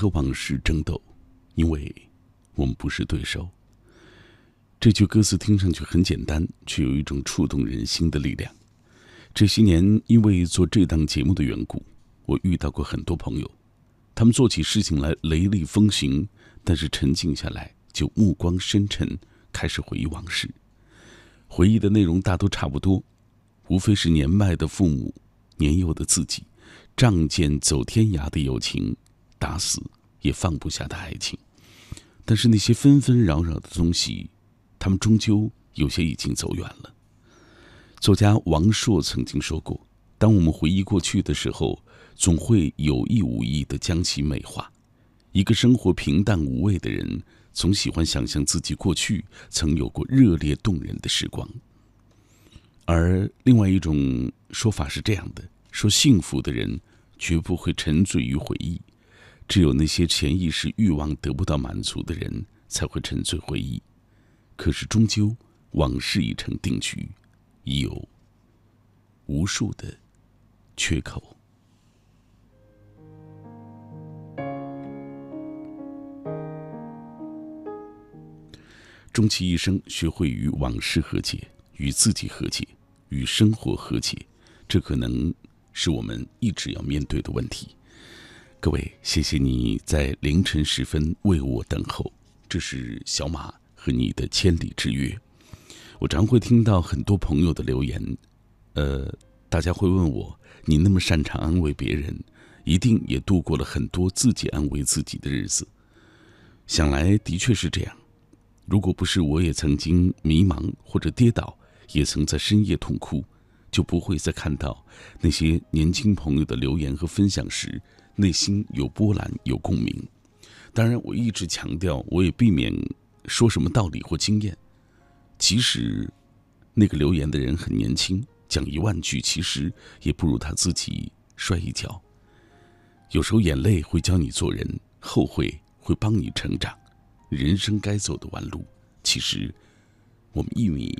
和往事争斗，因为我们不是对手。这句歌词听上去很简单，却有一种触动人心的力量。这些年，因为做这档节目的缘故，我遇到过很多朋友，他们做起事情来雷厉风行，但是沉静下来就目光深沉，开始回忆往事。回忆的内容大都差不多，无非是年迈的父母、年幼的自己、仗剑走天涯的友情，打死也放不下的爱情。但是那些纷纷扰扰的东西，他们终究有些已经走远了。作家王朔曾经说过：“当我们回忆过去的时候，总会有意无意的将其美化。一个生活平淡无味的人，总喜欢想象自己过去曾有过热烈动人的时光。而另外一种说法是这样的：说幸福的人绝不会沉醉于回忆，只有那些潜意识欲望得不到满足的人才会沉醉回忆。可是终究往事已成定局，已有无数的缺口。终其一生，学会与往事和解，与自己和解，与生活和解，这可能是我们一直要面对的问题。各位，谢谢你在凌晨时分为我等候。这是小马和你的千里之约。我常会听到很多朋友的留言，呃，大家会问我：你那么擅长安慰别人，一定也度过了很多自己安慰自己的日子。想来的确是这样。如果不是我也曾经迷茫或者跌倒，也曾在深夜痛哭，就不会再看到那些年轻朋友的留言和分享时，内心有波澜、有共鸣。当然，我一直强调，我也避免说什么道理或经验。即使那个留言的人很年轻，讲一万句，其实也不如他自己摔一跤。有时候眼泪会教你做人，后悔会帮你成长。人生该走的弯路，其实我们一米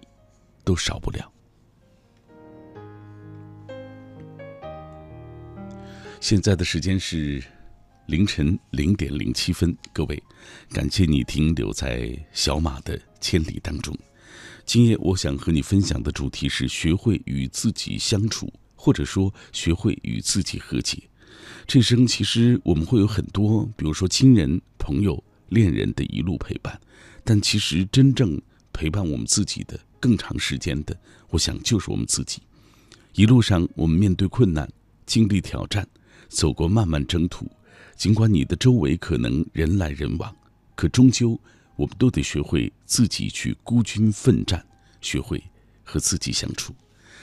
都少不了。现在的时间是凌晨零点零七分，各位，感谢你停留在小马的千里当中。今夜我想和你分享的主题是学会与自己相处，或者说学会与自己和解。这生其实我们会有很多，比如说亲人、朋友。恋人的一路陪伴，但其实真正陪伴我们自己的更长时间的，我想就是我们自己。一路上，我们面对困难，经历挑战，走过漫漫征途。尽管你的周围可能人来人往，可终究我们都得学会自己去孤军奋战，学会和自己相处。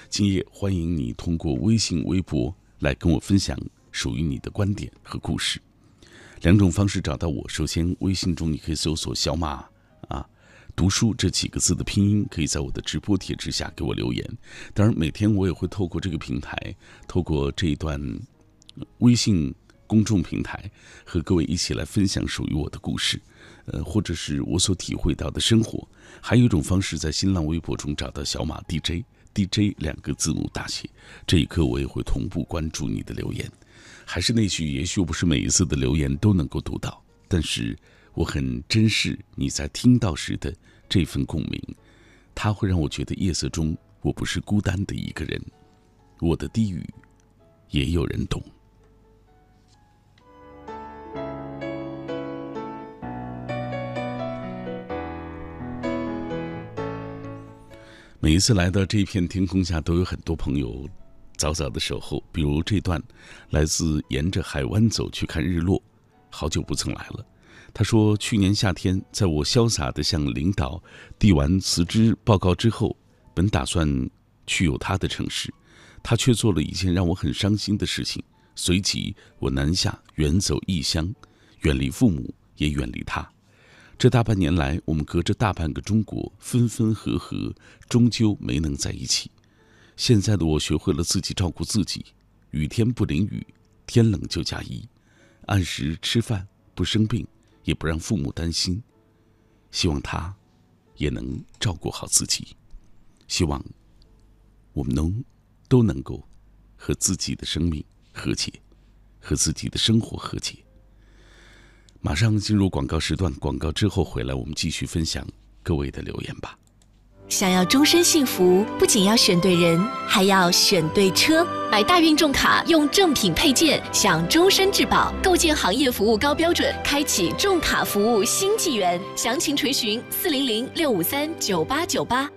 今夜，欢迎你通过微信、微博来跟我分享属于你的观点和故事。两种方式找到我。首先，微信中你可以搜索“小马”啊，读书这几个字的拼音，可以在我的直播帖之下给我留言。当然，每天我也会透过这个平台，透过这一段微信公众平台，和各位一起来分享属于我的故事，呃，或者是我所体会到的生活。还有一种方式，在新浪微博中找到“小马 DJ”，DJ 两个字母大写。这一刻，我也会同步关注你的留言。还是那句，也许不是每一次的留言都能够读到，但是我很珍视你在听到时的这份共鸣，它会让我觉得夜色中我不是孤单的一个人，我的低语也有人懂。每一次来到这片天空下，都有很多朋友。早早的守候，比如这段，来自沿着海湾走去看日落，好久不曾来了。他说，去年夏天，在我潇洒的向领导递完辞职报告之后，本打算去有他的城市，他却做了一件让我很伤心的事情。随即，我南下远走异乡，远离父母，也远离他。这大半年来，我们隔着大半个中国，分分合合，终究没能在一起。现在的我学会了自己照顾自己，雨天不淋雨，天冷就加衣，按时吃饭，不生病，也不让父母担心。希望他，也能照顾好自己。希望我们能都能够和自己的生命和解，和自己的生活和解。马上进入广告时段，广告之后回来，我们继续分享各位的留言吧。想要终身幸福，不仅要选对人，还要选对车。买大运重卡，用正品配件，享终身质保，构建行业服务高标准，开启重卡服务新纪元。详情垂询四零零六五三九八九八。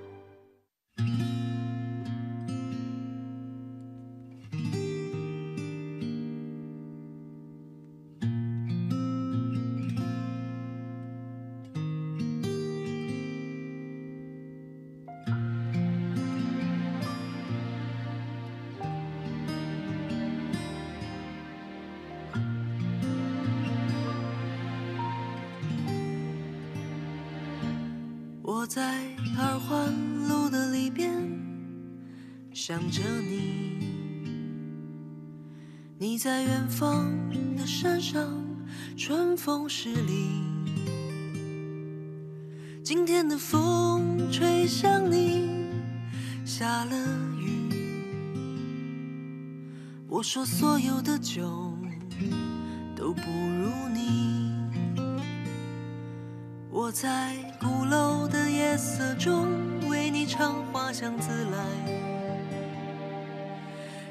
着你，你在远方的山上，春风十里。今天的风吹向你，下了雨。我说所有的酒都不如你。我在鼓楼的夜色中为你唱花香自来，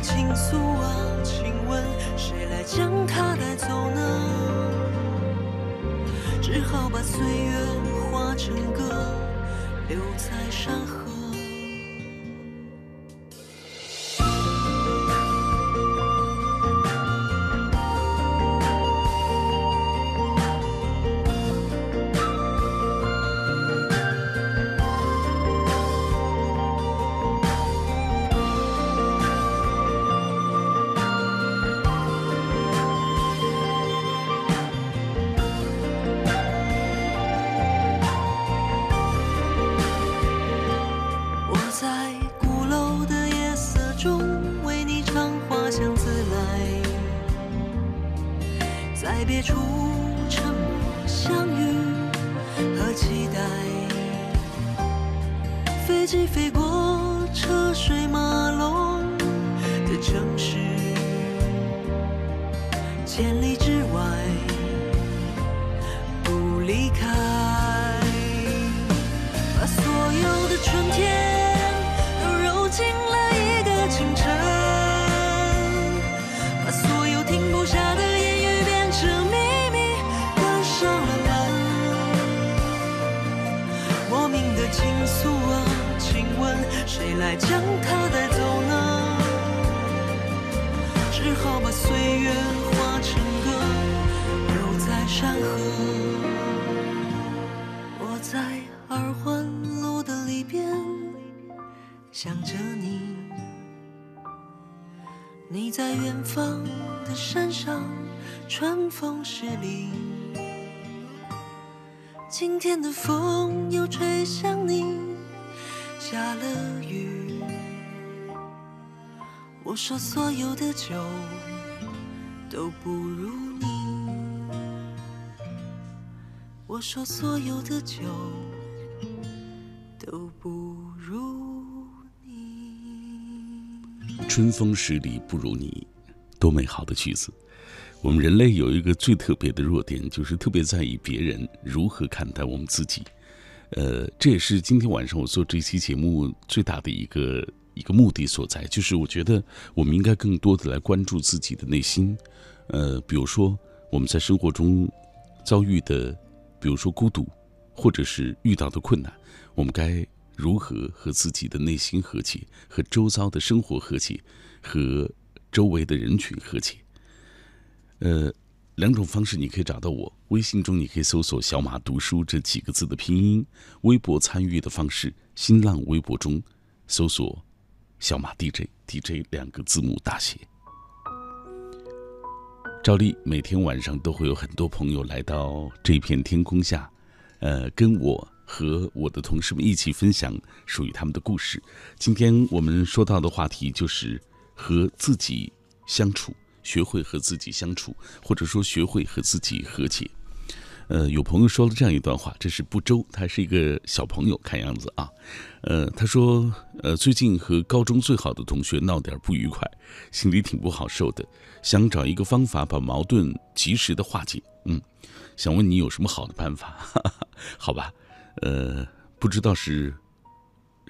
倾诉啊，请问谁来将它带走呢？只好把岁月化成歌，留在山河。风又吹向你，下了雨。我说所有的酒都不如你。我说所有的酒都不如你。春风十里不如你，多美好的句子！我们人类有一个最特别的弱点，就是特别在意别人如何看待我们自己。呃，这也是今天晚上我做这期节目最大的一个一个目的所在，就是我觉得我们应该更多的来关注自己的内心。呃，比如说我们在生活中遭遇的，比如说孤独，或者是遇到的困难，我们该如何和自己的内心和解，和周遭的生活和解，和周围的人群和解？呃，两种方式你可以找到我。微信中你可以搜索“小马读书”这几个字的拼音；微博参与的方式，新浪微博中搜索“小马 DJ”，DJ 两个字母大写。照例每天晚上都会有很多朋友来到这片天空下，呃，跟我和我的同事们一起分享属于他们的故事。今天我们说到的话题就是和自己相处，学会和自己相处，或者说学会和自己和解。呃，有朋友说了这样一段话，这是不周，他是一个小朋友，看样子啊。呃，他说，呃，最近和高中最好的同学闹点不愉快，心里挺不好受的，想找一个方法把矛盾及时的化解。嗯，想问你有什么好的办法？好吧，呃，不知道是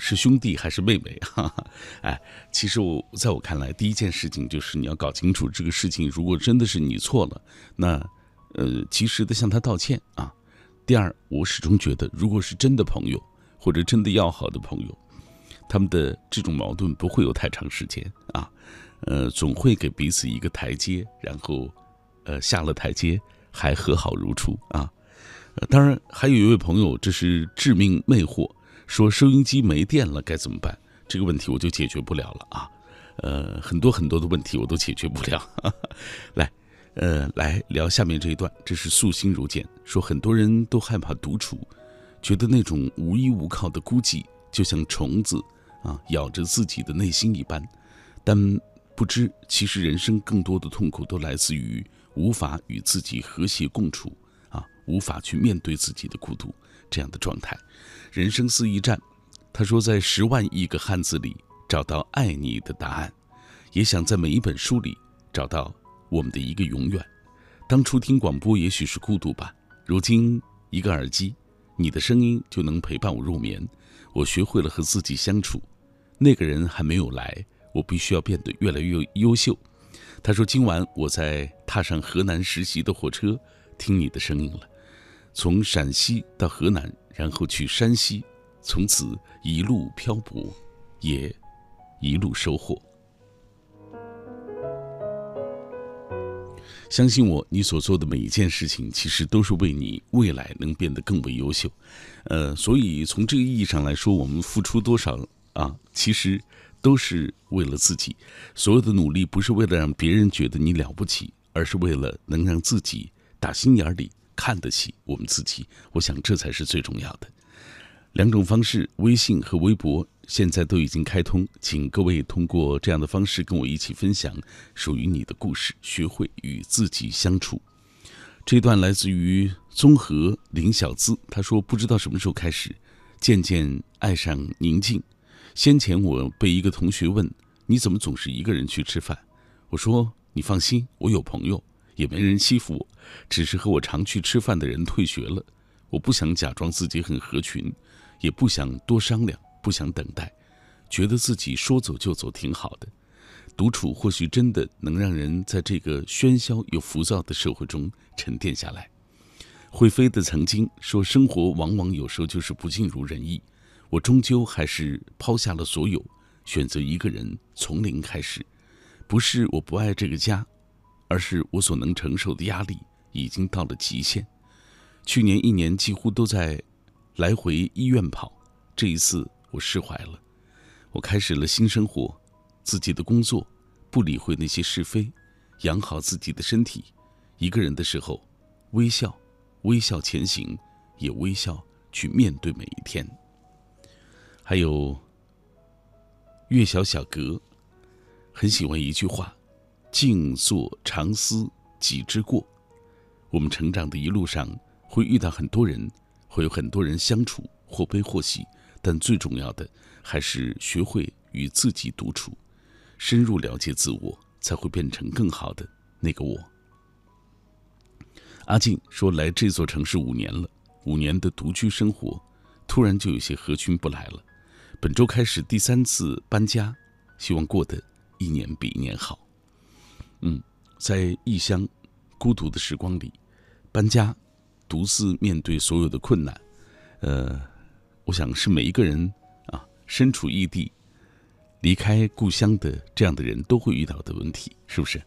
是兄弟还是妹妹？哈哈，哎，其实我在我看来，第一件事情就是你要搞清楚这个事情，如果真的是你错了，那呃及时的向他道歉啊。第二，我始终觉得，如果是真的朋友或者真的要好的朋友，他们的这种矛盾不会有太长时间啊，呃，总会给彼此一个台阶，然后呃下了台阶还和好如初啊。当然还有一位朋友，这是致命魅惑，说收音机没电了该怎么办？这个问题我就解决不了了啊，呃，很多很多的问题我都解决不了。来。呃，来聊下面这一段。这是素心如见说，很多人都害怕独处，觉得那种无依无靠的孤寂，就像虫子啊咬着自己的内心一般。但不知，其实人生更多的痛苦都来自于无法与自己和谐共处啊，无法去面对自己的孤独这样的状态。人生是一站，他说，在十万亿个汉字里找到爱你的答案，也想在每一本书里找到。我们的一个永远，当初听广播也许是孤独吧，如今一个耳机，你的声音就能陪伴我入眠。我学会了和自己相处，那个人还没有来，我必须要变得越来越优秀。他说：“今晚我在踏上河南实习的火车，听你的声音了，从陕西到河南，然后去山西，从此一路漂泊，也一路收获。”相信我，你所做的每一件事情，其实都是为你未来能变得更为优秀。呃，所以从这个意义上来说，我们付出多少啊，其实都是为了自己。所有的努力不是为了让别人觉得你了不起，而是为了能让自己打心眼里看得起我们自己。我想这才是最重要的。两种方式，微信和微博。现在都已经开通，请各位通过这样的方式跟我一起分享属于你的故事，学会与自己相处。这段来自于综合林小资，他说：“不知道什么时候开始，渐渐爱上宁静。先前我被一个同学问你怎么总是一个人去吃饭，我说你放心，我有朋友，也没人欺负我，只是和我常去吃饭的人退学了。我不想假装自己很合群，也不想多商量。”不想等待，觉得自己说走就走挺好的。独处或许真的能让人在这个喧嚣又浮躁的社会中沉淀下来。会飞的曾经说：“生活往往有时候就是不尽如人意。”我终究还是抛下了所有，选择一个人从零开始。不是我不爱这个家，而是我所能承受的压力已经到了极限。去年一年几乎都在来回医院跑，这一次。我释怀了，我开始了新生活，自己的工作，不理会那些是非，养好自己的身体。一个人的时候，微笑，微笑前行，也微笑去面对每一天。还有，月小小格，很喜欢一句话：“静坐常思己之过。”我们成长的一路上，会遇到很多人，会有很多人相处，或悲或喜。但最重要的还是学会与自己独处，深入了解自我，才会变成更好的那个我。阿静说：“来这座城市五年了，五年的独居生活，突然就有些合群不来了。本周开始第三次搬家，希望过得一年比一年好。”嗯，在异乡孤独的时光里，搬家，独自面对所有的困难，呃。我想是每一个人啊，身处异地、离开故乡的这样的人都会遇到的问题，是不是？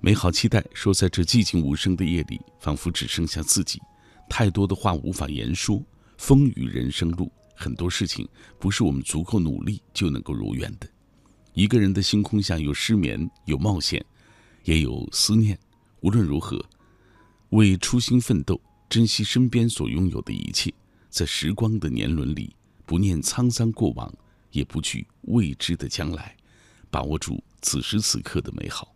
美好期待说，在这寂静无声的夜里，仿佛只剩下自己，太多的话无法言说。风雨人生路，很多事情不是我们足够努力就能够如愿的。一个人的星空下有失眠，有冒险，也有思念。无论如何，为初心奋斗，珍惜身边所拥有的一切。在时光的年轮里，不念沧桑过往，也不惧未知的将来，把握住此时此刻的美好。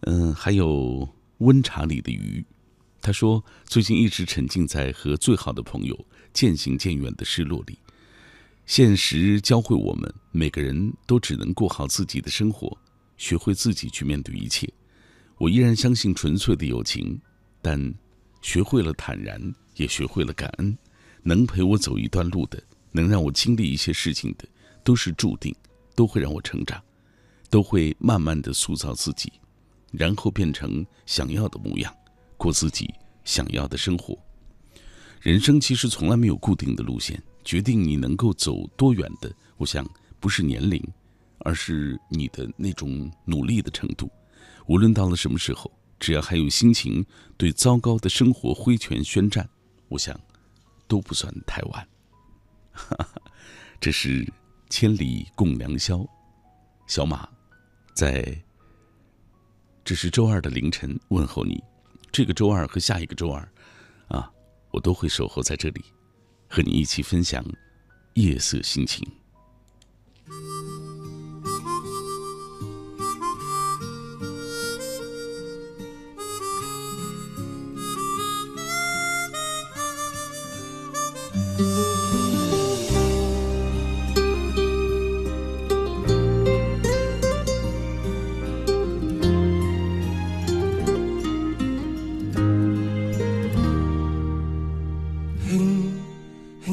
嗯，还有温茶里的鱼，他说最近一直沉浸在和最好的朋友渐行渐远的失落里。现实教会我们，每个人都只能过好自己的生活，学会自己去面对一切。我依然相信纯粹的友情，但学会了坦然，也学会了感恩。能陪我走一段路的，能让我经历一些事情的，都是注定，都会让我成长，都会慢慢的塑造自己，然后变成想要的模样，过自己想要的生活。人生其实从来没有固定的路线，决定你能够走多远的，我想不是年龄，而是你的那种努力的程度。无论到了什么时候，只要还有心情对糟糕的生活挥拳宣战，我想都不算太晚。这是千里共良宵，小马，在这是周二的凌晨问候你。这个周二和下一个周二，啊，我都会守候在这里，和你一起分享夜色心情。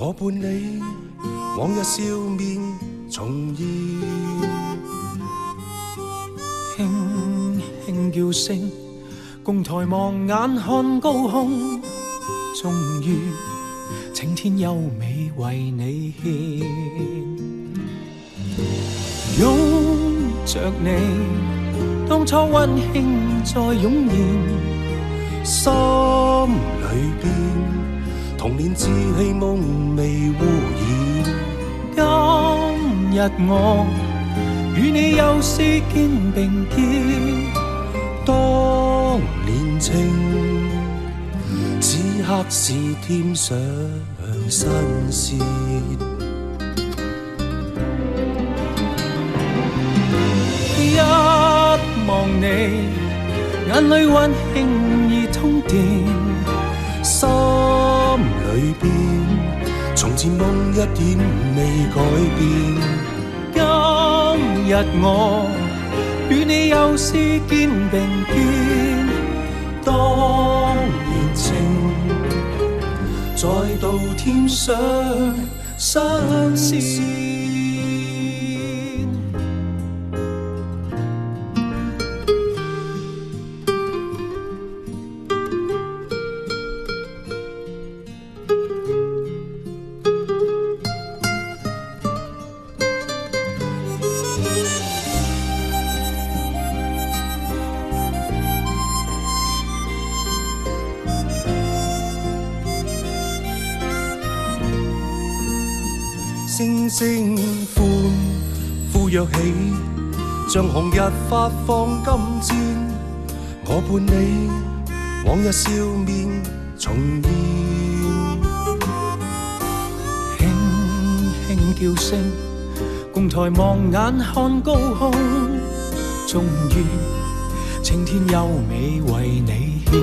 我伴你，往日笑面重现，轻轻叫声，共抬望眼看高空，终于青天优美为你献，拥着你，当初温馨再涌现，心里边。童年稚气梦未污染，今日我与你又是肩并肩，当年情，此刻是添上新鲜。一望你，眼里温馨已通电。心心里边，从前梦一点未改变。今日我与你又是肩并肩，当年情再度添上新鲜。像红日发放金箭。我伴你，往日笑面重现。轻轻叫声，共抬望眼看高空。终于，青天优美为你献，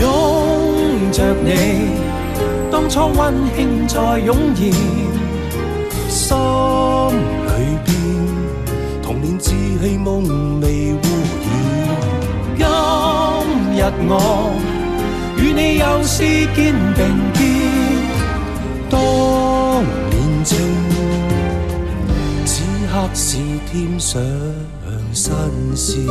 拥着你。当初温馨再涌现，心里边童年稚气梦未污染。今日我与你又是肩并肩，当年情，此刻是添上新鲜。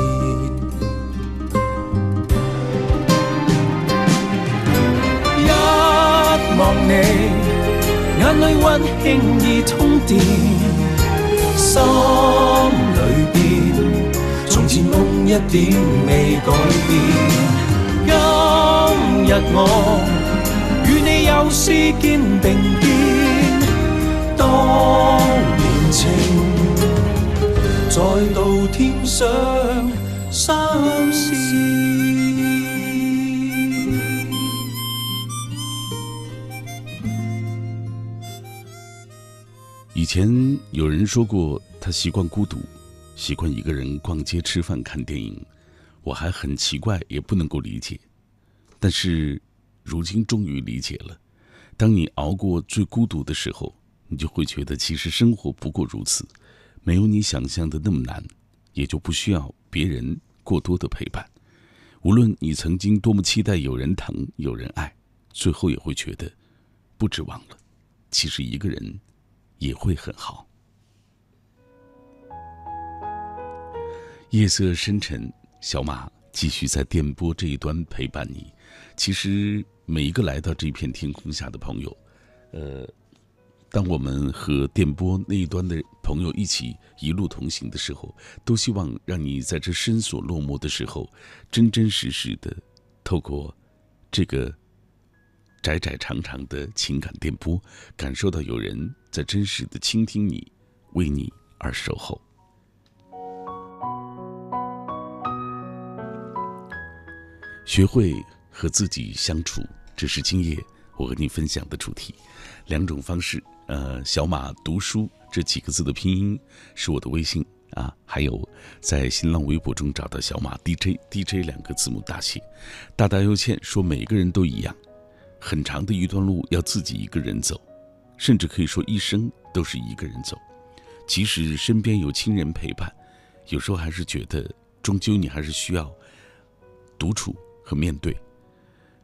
望你，眼里温馨已通电，心里边，从前梦一点未改变。今日我与你又是肩并肩，当年情再度添上相思。有人说过，他习惯孤独，习惯一个人逛街、吃饭、看电影，我还很奇怪，也不能够理解。但是，如今终于理解了。当你熬过最孤独的时候，你就会觉得，其实生活不过如此，没有你想象的那么难，也就不需要别人过多的陪伴。无论你曾经多么期待有人疼、有人爱，最后也会觉得，不指望了。其实一个人也会很好。夜色深沉，小马继续在电波这一端陪伴你。其实每一个来到这片天空下的朋友，呃，当我们和电波那一端的朋友一起一路同行的时候，都希望让你在这深锁落寞的时候，真真实实的透过这个窄窄长长的情感电波，感受到有人在真实的倾听你，为你而守候。学会。和自己相处，这是今夜我和你分享的主题。两种方式，呃，小马读书这几个字的拼音是我的微信啊，还有在新浪微博中找到小马 DJ DJ 两个字母大写。大大又欠说每个人都一样，很长的一段路要自己一个人走，甚至可以说一生都是一个人走。即使身边有亲人陪伴，有时候还是觉得终究你还是需要独处和面对。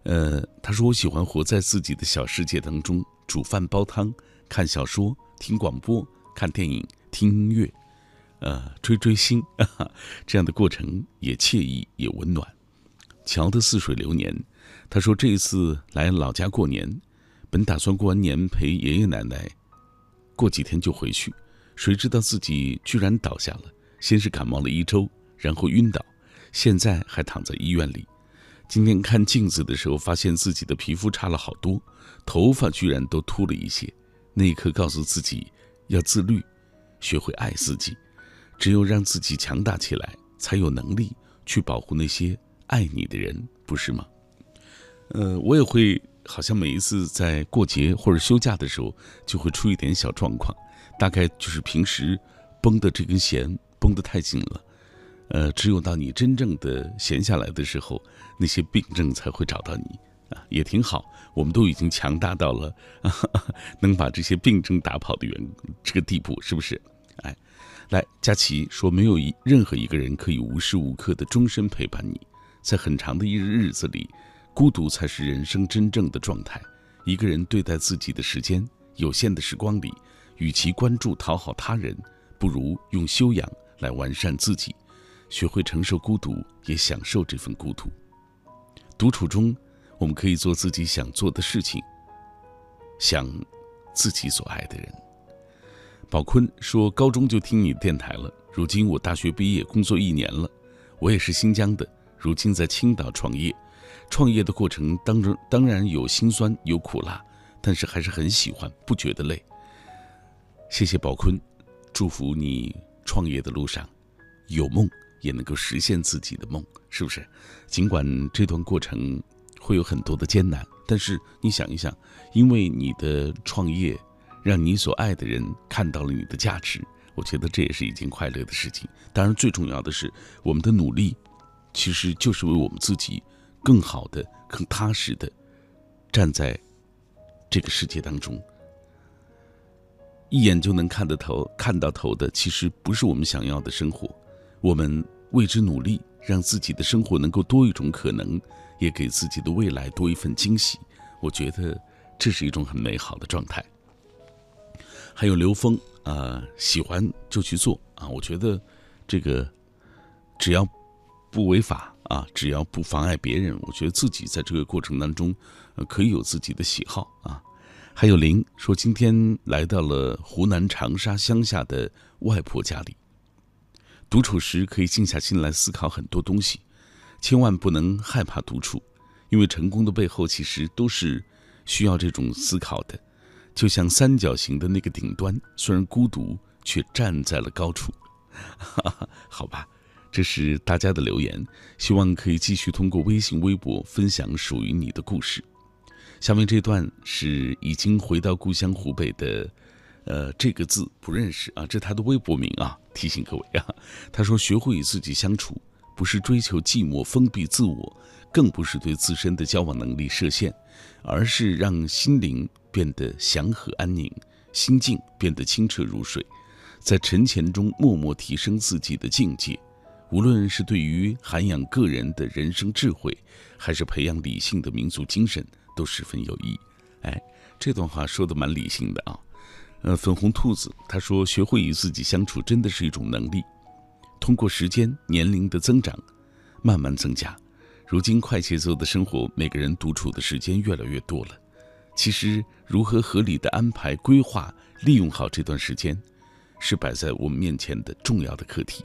呃，他说我喜欢活在自己的小世界当中，煮饭、煲汤、看小说、听广播、看电影、听音乐，呃，追追星，啊这样的过程也惬意也温暖。乔的似水流年，他说这一次来老家过年，本打算过完年陪爷爷奶奶，过几天就回去，谁知道自己居然倒下了，先是感冒了一周，然后晕倒，现在还躺在医院里。今天看镜子的时候，发现自己的皮肤差了好多，头发居然都秃了一些。那一刻，告诉自己要自律，学会爱自己。只有让自己强大起来，才有能力去保护那些爱你的人，不是吗？呃，我也会，好像每一次在过节或者休假的时候，就会出一点小状况，大概就是平时绷的这根弦绷得太紧了。呃，只有到你真正的闲下来的时候，那些病症才会找到你啊，也挺好。我们都已经强大到了啊 能把这些病症打跑的原这个地步，是不是？哎，来，佳琪说，没有一任何一个人可以无时无刻的终身陪伴你，在很长的一日日子里，孤独才是人生真正的状态。一个人对待自己的时间有限的时光里，与其关注讨好他人，不如用修养来完善自己。学会承受孤独，也享受这份孤独。独处中，我们可以做自己想做的事情，想自己所爱的人。宝坤说：“高中就听你电台了，如今我大学毕业，工作一年了。我也是新疆的，如今在青岛创业。创业的过程当中，当然有辛酸有苦辣，但是还是很喜欢，不觉得累。谢谢宝坤，祝福你创业的路上有梦。”也能够实现自己的梦，是不是？尽管这段过程会有很多的艰难，但是你想一想，因为你的创业，让你所爱的人看到了你的价值，我觉得这也是一件快乐的事情。当然，最重要的是，我们的努力，其实就是为我们自己更好的、更踏实的站在这个世界当中。一眼就能看得头、看到头的，其实不是我们想要的生活。我们为之努力，让自己的生活能够多一种可能，也给自己的未来多一份惊喜。我觉得这是一种很美好的状态。还有刘峰啊，喜欢就去做啊。我觉得这个只要不违法啊，只要不妨碍别人，我觉得自己在这个过程当中可以有自己的喜好啊。还有林说，今天来到了湖南长沙乡下的外婆家里。独处时可以静下心来思考很多东西，千万不能害怕独处，因为成功的背后其实都是需要这种思考的。就像三角形的那个顶端，虽然孤独，却站在了高处。好吧，这是大家的留言，希望可以继续通过微信、微博分享属于你的故事。下面这段是已经回到故乡湖北的，呃，这个字不认识啊，这是他的微博名啊，提醒各位啊。他说：“学会与自己相处，不是追求寂寞封闭自我，更不是对自身的交往能力设限，而是让心灵变得祥和安宁，心境变得清澈如水，在沉潜中默默提升自己的境界。无论是对于涵养个人的人生智慧，还是培养理性的民族精神，都十分有益。”哎，这段话说的蛮理性的啊。呃，粉红兔子他说：“学会与自己相处，真的是一种能力。通过时间、年龄的增长，慢慢增加。如今快节奏的生活，每个人独处的时间越来越多了。其实，如何合理的安排、规划、利用好这段时间，是摆在我们面前的重要的课题。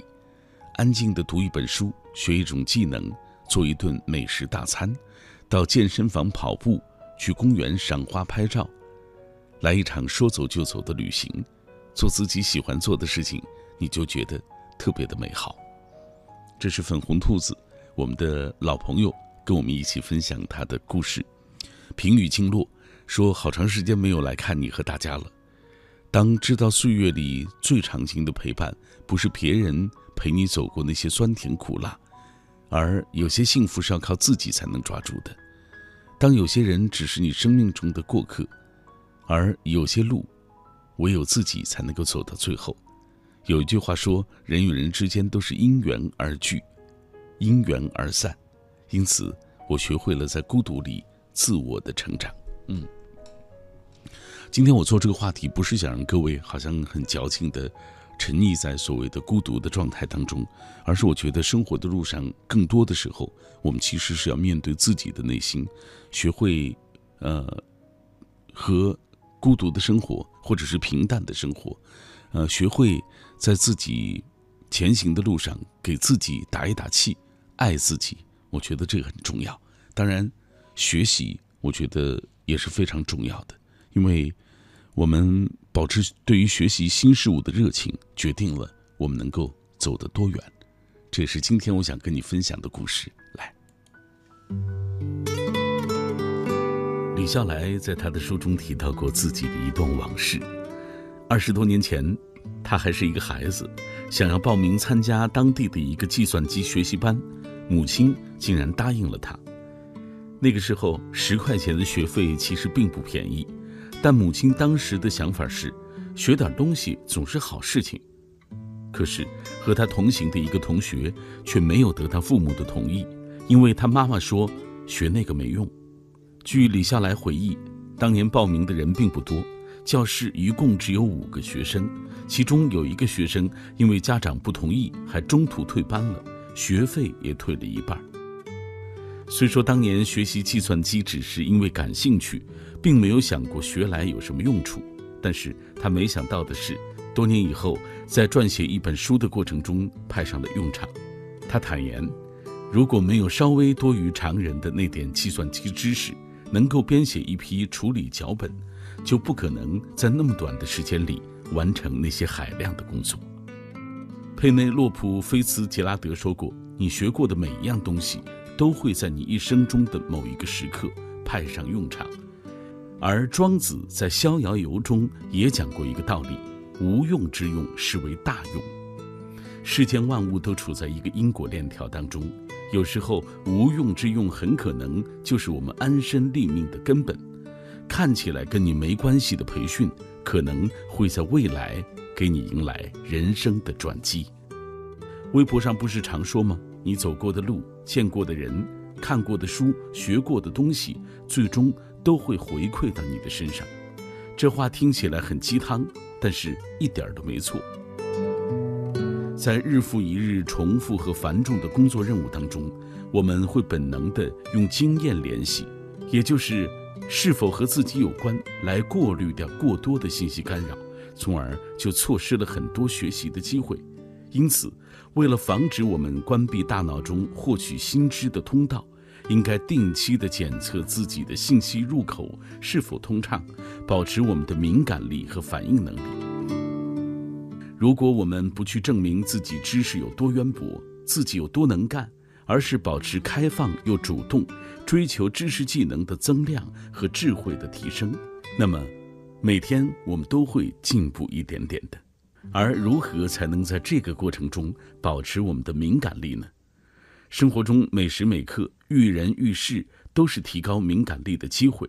安静的读一本书，学一种技能，做一顿美食大餐，到健身房跑步，去公园赏花拍照。”来一场说走就走的旅行，做自己喜欢做的事情，你就觉得特别的美好。这是粉红兔子，我们的老朋友，跟我们一起分享他的故事。平语静落说：“好长时间没有来看你和大家了。当知道岁月里最长情的陪伴，不是别人陪你走过那些酸甜苦辣，而有些幸福是要靠自己才能抓住的。当有些人只是你生命中的过客。”而有些路，唯有自己才能够走到最后。有一句话说：“人与人之间都是因缘而聚，因缘而散。”因此，我学会了在孤独里自我的成长。嗯，今天我做这个话题，不是想让各位好像很矫情的沉溺在所谓的孤独的状态当中，而是我觉得生活的路上，更多的时候，我们其实是要面对自己的内心，学会呃和。孤独的生活，或者是平淡的生活，呃，学会在自己前行的路上给自己打一打气，爱自己，我觉得这个很重要。当然，学习我觉得也是非常重要的，因为我们保持对于学习新事物的热情，决定了我们能够走得多远。这也是今天我想跟你分享的故事。来。李笑来在他的书中提到过自己的一段往事。二十多年前，他还是一个孩子，想要报名参加当地的一个计算机学习班，母亲竟然答应了他。那个时候，十块钱的学费其实并不便宜，但母亲当时的想法是，学点东西总是好事情。可是，和他同行的一个同学却没有得到父母的同意，因为他妈妈说学那个没用。据李笑来回忆，当年报名的人并不多，教室一共只有五个学生，其中有一个学生因为家长不同意，还中途退班了，学费也退了一半。虽说当年学习计算机只是因为感兴趣，并没有想过学来有什么用处，但是他没想到的是，多年以后在撰写一本书的过程中派上了用场。他坦言，如果没有稍微多于常人的那点计算机知识，能够编写一批处理脚本，就不可能在那么短的时间里完成那些海量的工作。佩内洛普·菲茨杰拉德说过：“你学过的每一样东西，都会在你一生中的某一个时刻派上用场。”而庄子在《逍遥游》中也讲过一个道理：“无用之用，是为大用。”世间万物都处在一个因果链条当中。有时候无用之用很可能就是我们安身立命的根本。看起来跟你没关系的培训，可能会在未来给你迎来人生的转机。微博上不是常说吗？你走过的路、见过的人、看过的书、学过的东西，最终都会回馈到你的身上。这话听起来很鸡汤，但是一点都没错。在日复一日重复和繁重的工作任务当中，我们会本能地用经验联系，也就是是否和自己有关，来过滤掉过多的信息干扰，从而就错失了很多学习的机会。因此，为了防止我们关闭大脑中获取新知的通道，应该定期地检测自己的信息入口是否通畅，保持我们的敏感力和反应能力。如果我们不去证明自己知识有多渊博，自己有多能干，而是保持开放又主动，追求知识技能的增量和智慧的提升，那么，每天我们都会进步一点点的。而如何才能在这个过程中保持我们的敏感力呢？生活中每时每刻遇人遇事都是提高敏感力的机会。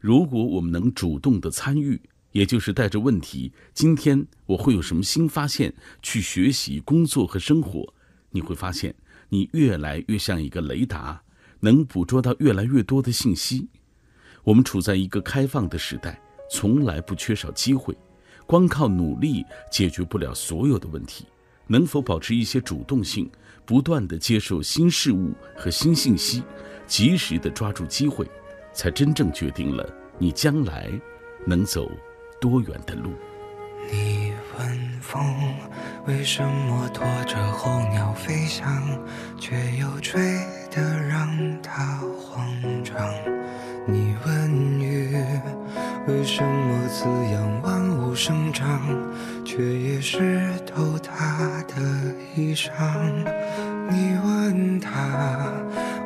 如果我们能主动的参与，也就是带着问题，今天我会有什么新发现去学习、工作和生活，你会发现你越来越像一个雷达，能捕捉到越来越多的信息。我们处在一个开放的时代，从来不缺少机会。光靠努力解决不了所有的问题，能否保持一些主动性，不断的接受新事物和新信息，及时的抓住机会，才真正决定了你将来能走多远的路。你问风为什么拖着候鸟飞翔，却又吹得让它慌张？你问雨为什么滋养万物生长，却也湿透它的衣裳？你问他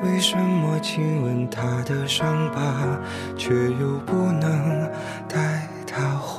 为什么亲吻他的伤疤，却又不能带他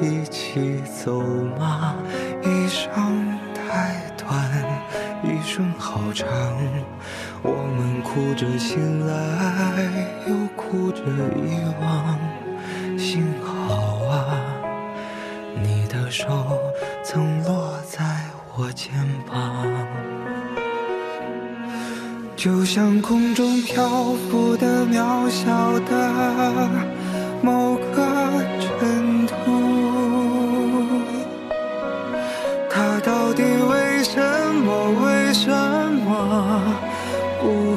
一起走吗？一生太短，一生好长，我们哭着醒来，又哭着遗忘。幸好啊，你的手曾落在我肩膀，就像空中漂浮的渺小的不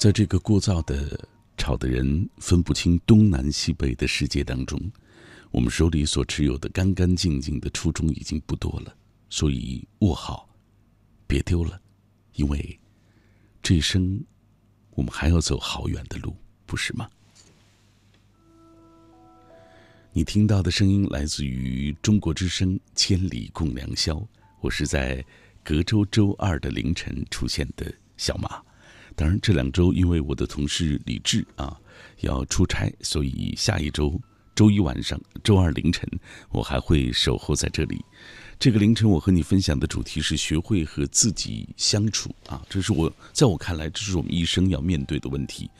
在这个聒噪的、吵得人分不清东南西北的世界当中，我们手里所持有的干干净净的初衷已经不多了，所以握好，别丢了，因为这一生我们还要走好远的路，不是吗？你听到的声音来自于中国之声《千里共良宵》，我是在隔周周二的凌晨出现的小马。当然，这两周因为我的同事李志啊要出差，所以下一周周一晚上、周二凌晨我还会守候在这里。这个凌晨，我和你分享的主题是学会和自己相处啊，这是我在我看来，这是我们一生要面对的问题。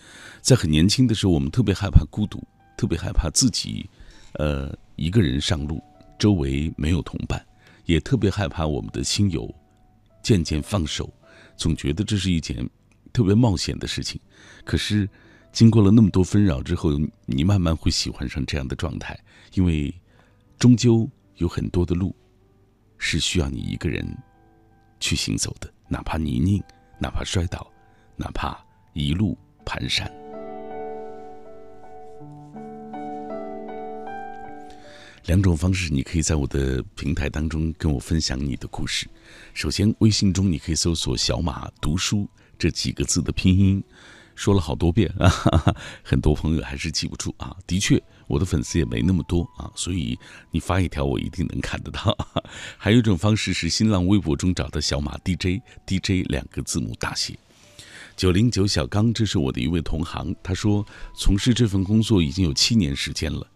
在很年轻的时候，我们特别害怕孤独，特别害怕自己。呃，一个人上路，周围没有同伴，也特别害怕我们的亲友渐渐放手，总觉得这是一件特别冒险的事情。可是，经过了那么多纷扰之后，你慢慢会喜欢上这样的状态，因为终究有很多的路是需要你一个人去行走的，哪怕泥泞，哪怕摔倒，哪怕一路蹒跚。两种方式，你可以在我的平台当中跟我分享你的故事。首先，微信中你可以搜索“小马读书”这几个字的拼音，说了好多遍啊，很多朋友还是记不住啊。的确，我的粉丝也没那么多啊，所以你发一条我一定能看得到。还有一种方式是新浪微博中找的“小马 DJ”，DJ 两个字母大写。九零九小刚，这是我的一位同行，他说从事这份工作已经有七年时间了。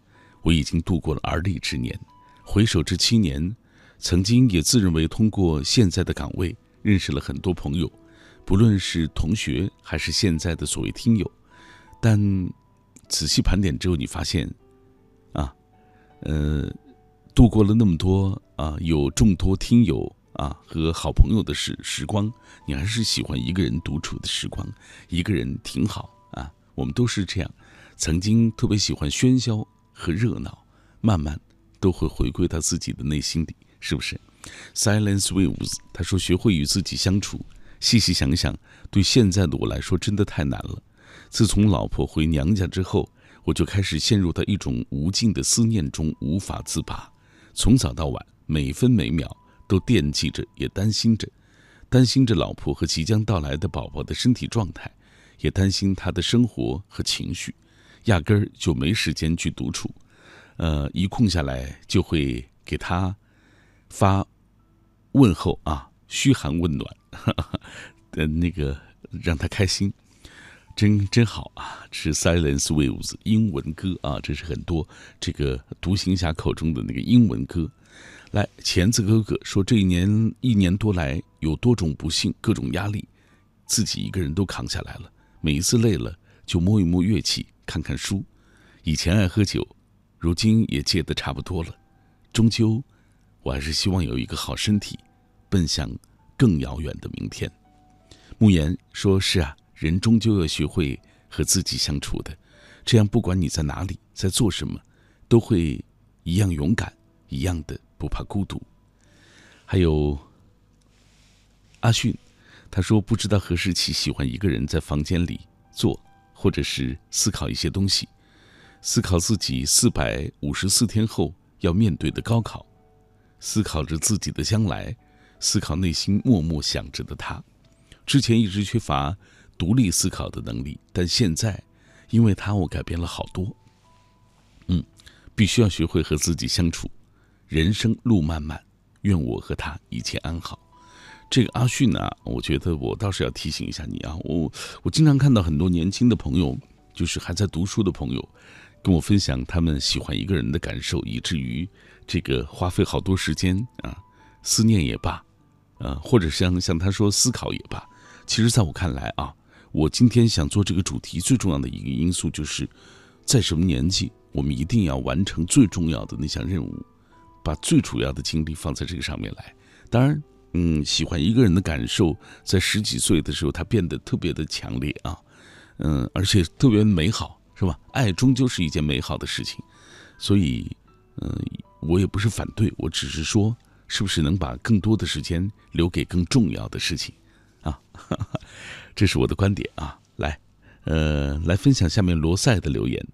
我已经度过了而立之年，回首这七年，曾经也自认为通过现在的岗位认识了很多朋友，不论是同学还是现在的所谓听友，但仔细盘点之后，你发现，啊，呃，度过了那么多啊，有众多听友啊和好朋友的时时光，你还是喜欢一个人独处的时光，一个人挺好啊。我们都是这样，曾经特别喜欢喧嚣。和热闹，慢慢都会回归到自己的内心里，是不是？Silence waves，他说：“学会与自己相处。细细想想，对现在的我来说，真的太难了。自从老婆回娘家之后，我就开始陷入到一种无尽的思念中，无法自拔。从早到晚，每分每秒都惦记着，也担心着，担心着老婆和即将到来的宝宝的身体状态，也担心他的生活和情绪。”压根儿就没时间去独处，呃，一空下来就会给他发问候啊，嘘寒问暖，的 那个让他开心，真真好啊！是 Silence Waves 英文歌啊，这是很多这个独行侠口中的那个英文歌。来，钳子哥哥说，这一年一年多来，有多种不幸，各种压力，自己一个人都扛下来了。每一次累了，就摸一摸乐器。看看书，以前爱喝酒，如今也戒得差不多了。终究，我还是希望有一个好身体，奔向更遥远的明天。慕言说：“是啊，人终究要学会和自己相处的，这样不管你在哪里，在做什么，都会一样勇敢，一样的不怕孤独。”还有阿迅，他说：“不知道何时起，喜欢一个人在房间里坐。”或者是思考一些东西，思考自己四百五十四天后要面对的高考，思考着自己的将来，思考内心默默想着的他。之前一直缺乏独立思考的能力，但现在因为他，我改变了好多。嗯，必须要学会和自己相处。人生路漫漫，愿我和他一切安好。这个阿迅呢，我觉得我倒是要提醒一下你啊，我我经常看到很多年轻的朋友，就是还在读书的朋友，跟我分享他们喜欢一个人的感受，以至于这个花费好多时间啊，思念也罢，啊，或者像像他说思考也罢，其实在我看来啊，我今天想做这个主题最重要的一个因素就是，在什么年纪，我们一定要完成最重要的那项任务，把最主要的精力放在这个上面来，当然。嗯，喜欢一个人的感受，在十几岁的时候，他变得特别的强烈啊，嗯，而且特别美好，是吧？爱终究是一件美好的事情，所以，嗯，我也不是反对，我只是说，是不是能把更多的时间留给更重要的事情，啊，这是我的观点啊。来，呃，来分享下面罗塞的留言，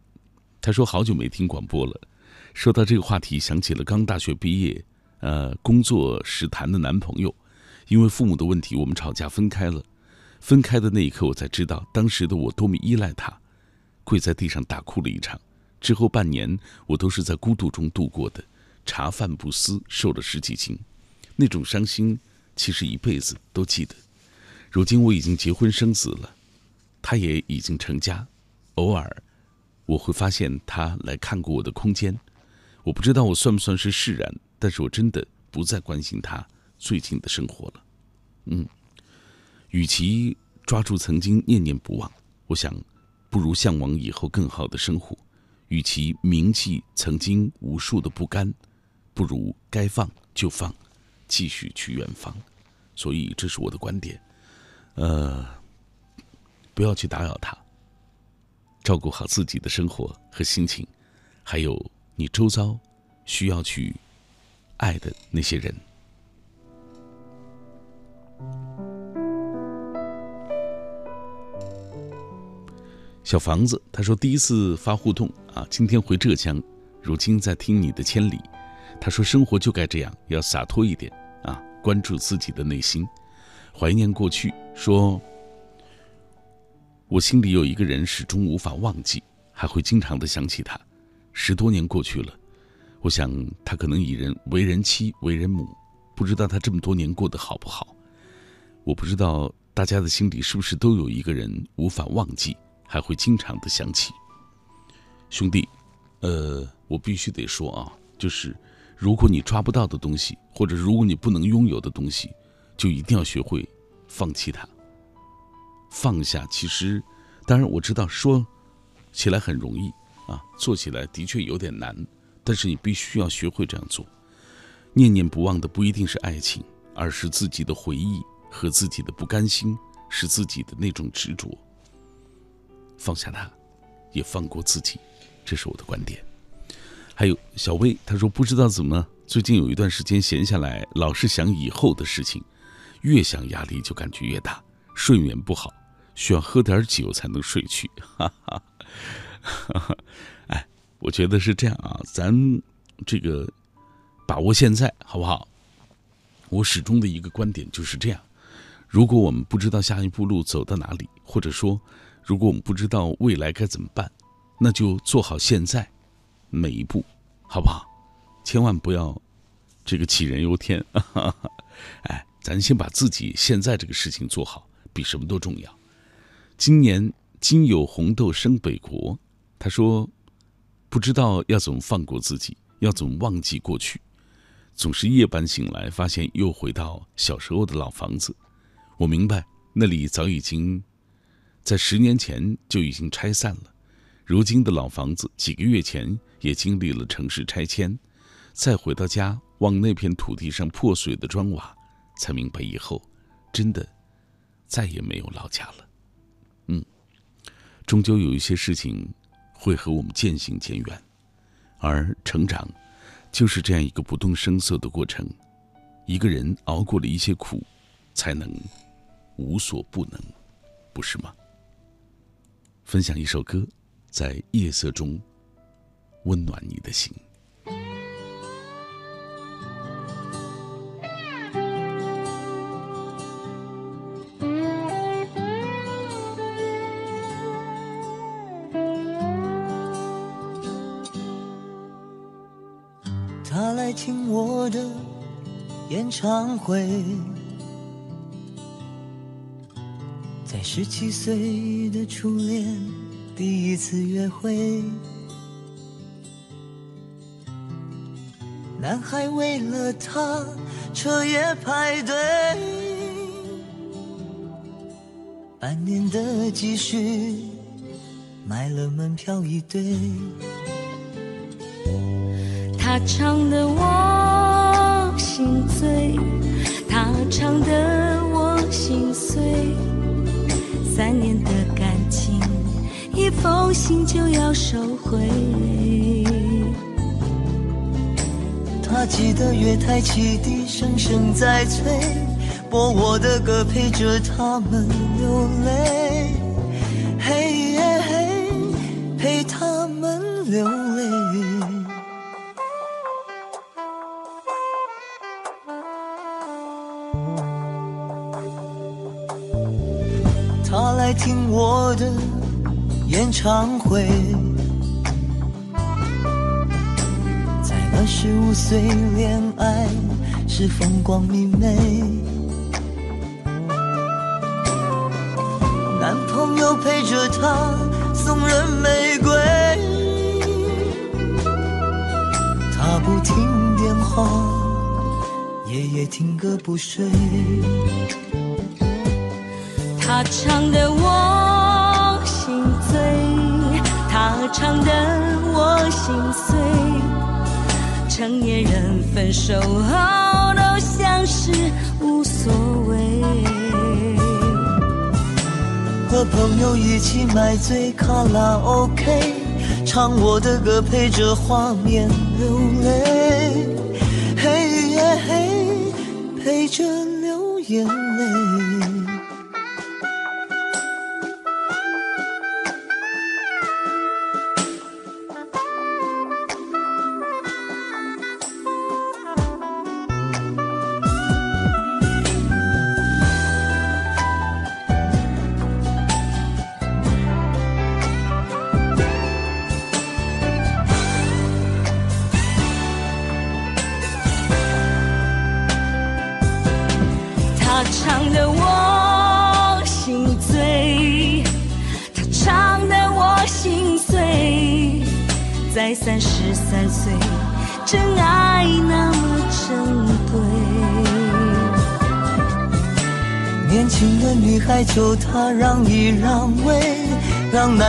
他说好久没听广播了，说到这个话题，想起了刚大学毕业。呃，工作时谈的男朋友，因为父母的问题，我们吵架分开了。分开的那一刻，我才知道当时的我多么依赖他，跪在地上大哭了一场。之后半年我都是在孤独中度过的，茶饭不思，瘦了十几斤，那种伤心其实一辈子都记得。如今我已经结婚生子了，他也已经成家，偶尔我会发现他来看过我的空间，我不知道我算不算是释然，但是我真的不再关心他最近的生活了。嗯，与其抓住曾经念念不忘，我想不如向往以后更好的生活；与其铭记曾经无数的不甘，不如该放就放，继续去远方。所以这是我的观点。呃，不要去打扰他，照顾好自己的生活和心情，还有你周遭需要去爱的那些人。小房子，他说第一次发互动啊，今天回浙江，如今在听你的千里。他说生活就该这样，要洒脱一点啊，关注自己的内心。怀念过去，说：“我心里有一个人，始终无法忘记，还会经常的想起他。十多年过去了，我想他可能已人为人妻、为人母，不知道他这么多年过得好不好。我不知道大家的心里是不是都有一个人无法忘记，还会经常的想起。兄弟，呃，我必须得说啊，就是如果你抓不到的东西，或者如果你不能拥有的东西。”就一定要学会放弃它。放下，其实，当然我知道说起来很容易啊，做起来的确有点难。但是你必须要学会这样做。念念不忘的不一定是爱情，而是自己的回忆和自己的不甘心，是自己的那种执着。放下它，也放过自己，这是我的观点。还有小薇，她说不知道怎么，最近有一段时间闲下来，老是想以后的事情。越想压力就感觉越大，睡眠不好，需要喝点酒才能睡去。哈哈，哎，我觉得是这样啊，咱这个把握现在好不好？我始终的一个观点就是这样：如果我们不知道下一步路走到哪里，或者说如果我们不知道未来该怎么办，那就做好现在每一步，好不好？千万不要这个杞人忧天哈哈。哎。咱先把自己现在这个事情做好，比什么都重要。今年今有红豆生北国，他说不知道要怎么放过自己，要怎么忘记过去，总是夜半醒来，发现又回到小时候的老房子。我明白那里早已经在十年前就已经拆散了，如今的老房子几个月前也经历了城市拆迁，再回到家望那片土地上破碎的砖瓦。才明白以后，真的再也没有老家了。嗯，终究有一些事情会和我们渐行渐远，而成长就是这样一个不动声色的过程。一个人熬过了一些苦，才能无所不能，不是吗？分享一首歌，在夜色中温暖你的心。他来听我的演唱会，在十七岁的初恋第一次约会，男孩为了她彻夜排队，半年的积蓄买了门票一对。他唱的我心醉，他唱的我心碎，三年的感情，一封信就要收回。记得月台汽笛声声在催，播我的歌陪着他们流泪，嘿嘿，陪他们流泪。他来听我的演唱会，五岁恋爱是风光明媚，男朋友陪着她送人玫瑰，她不听电话，夜夜听歌不睡。他唱的我心醉，他唱的我心碎。成年人分手后都像是无所谓。和朋友一起买醉卡拉 OK，唱我的歌陪着画面流泪，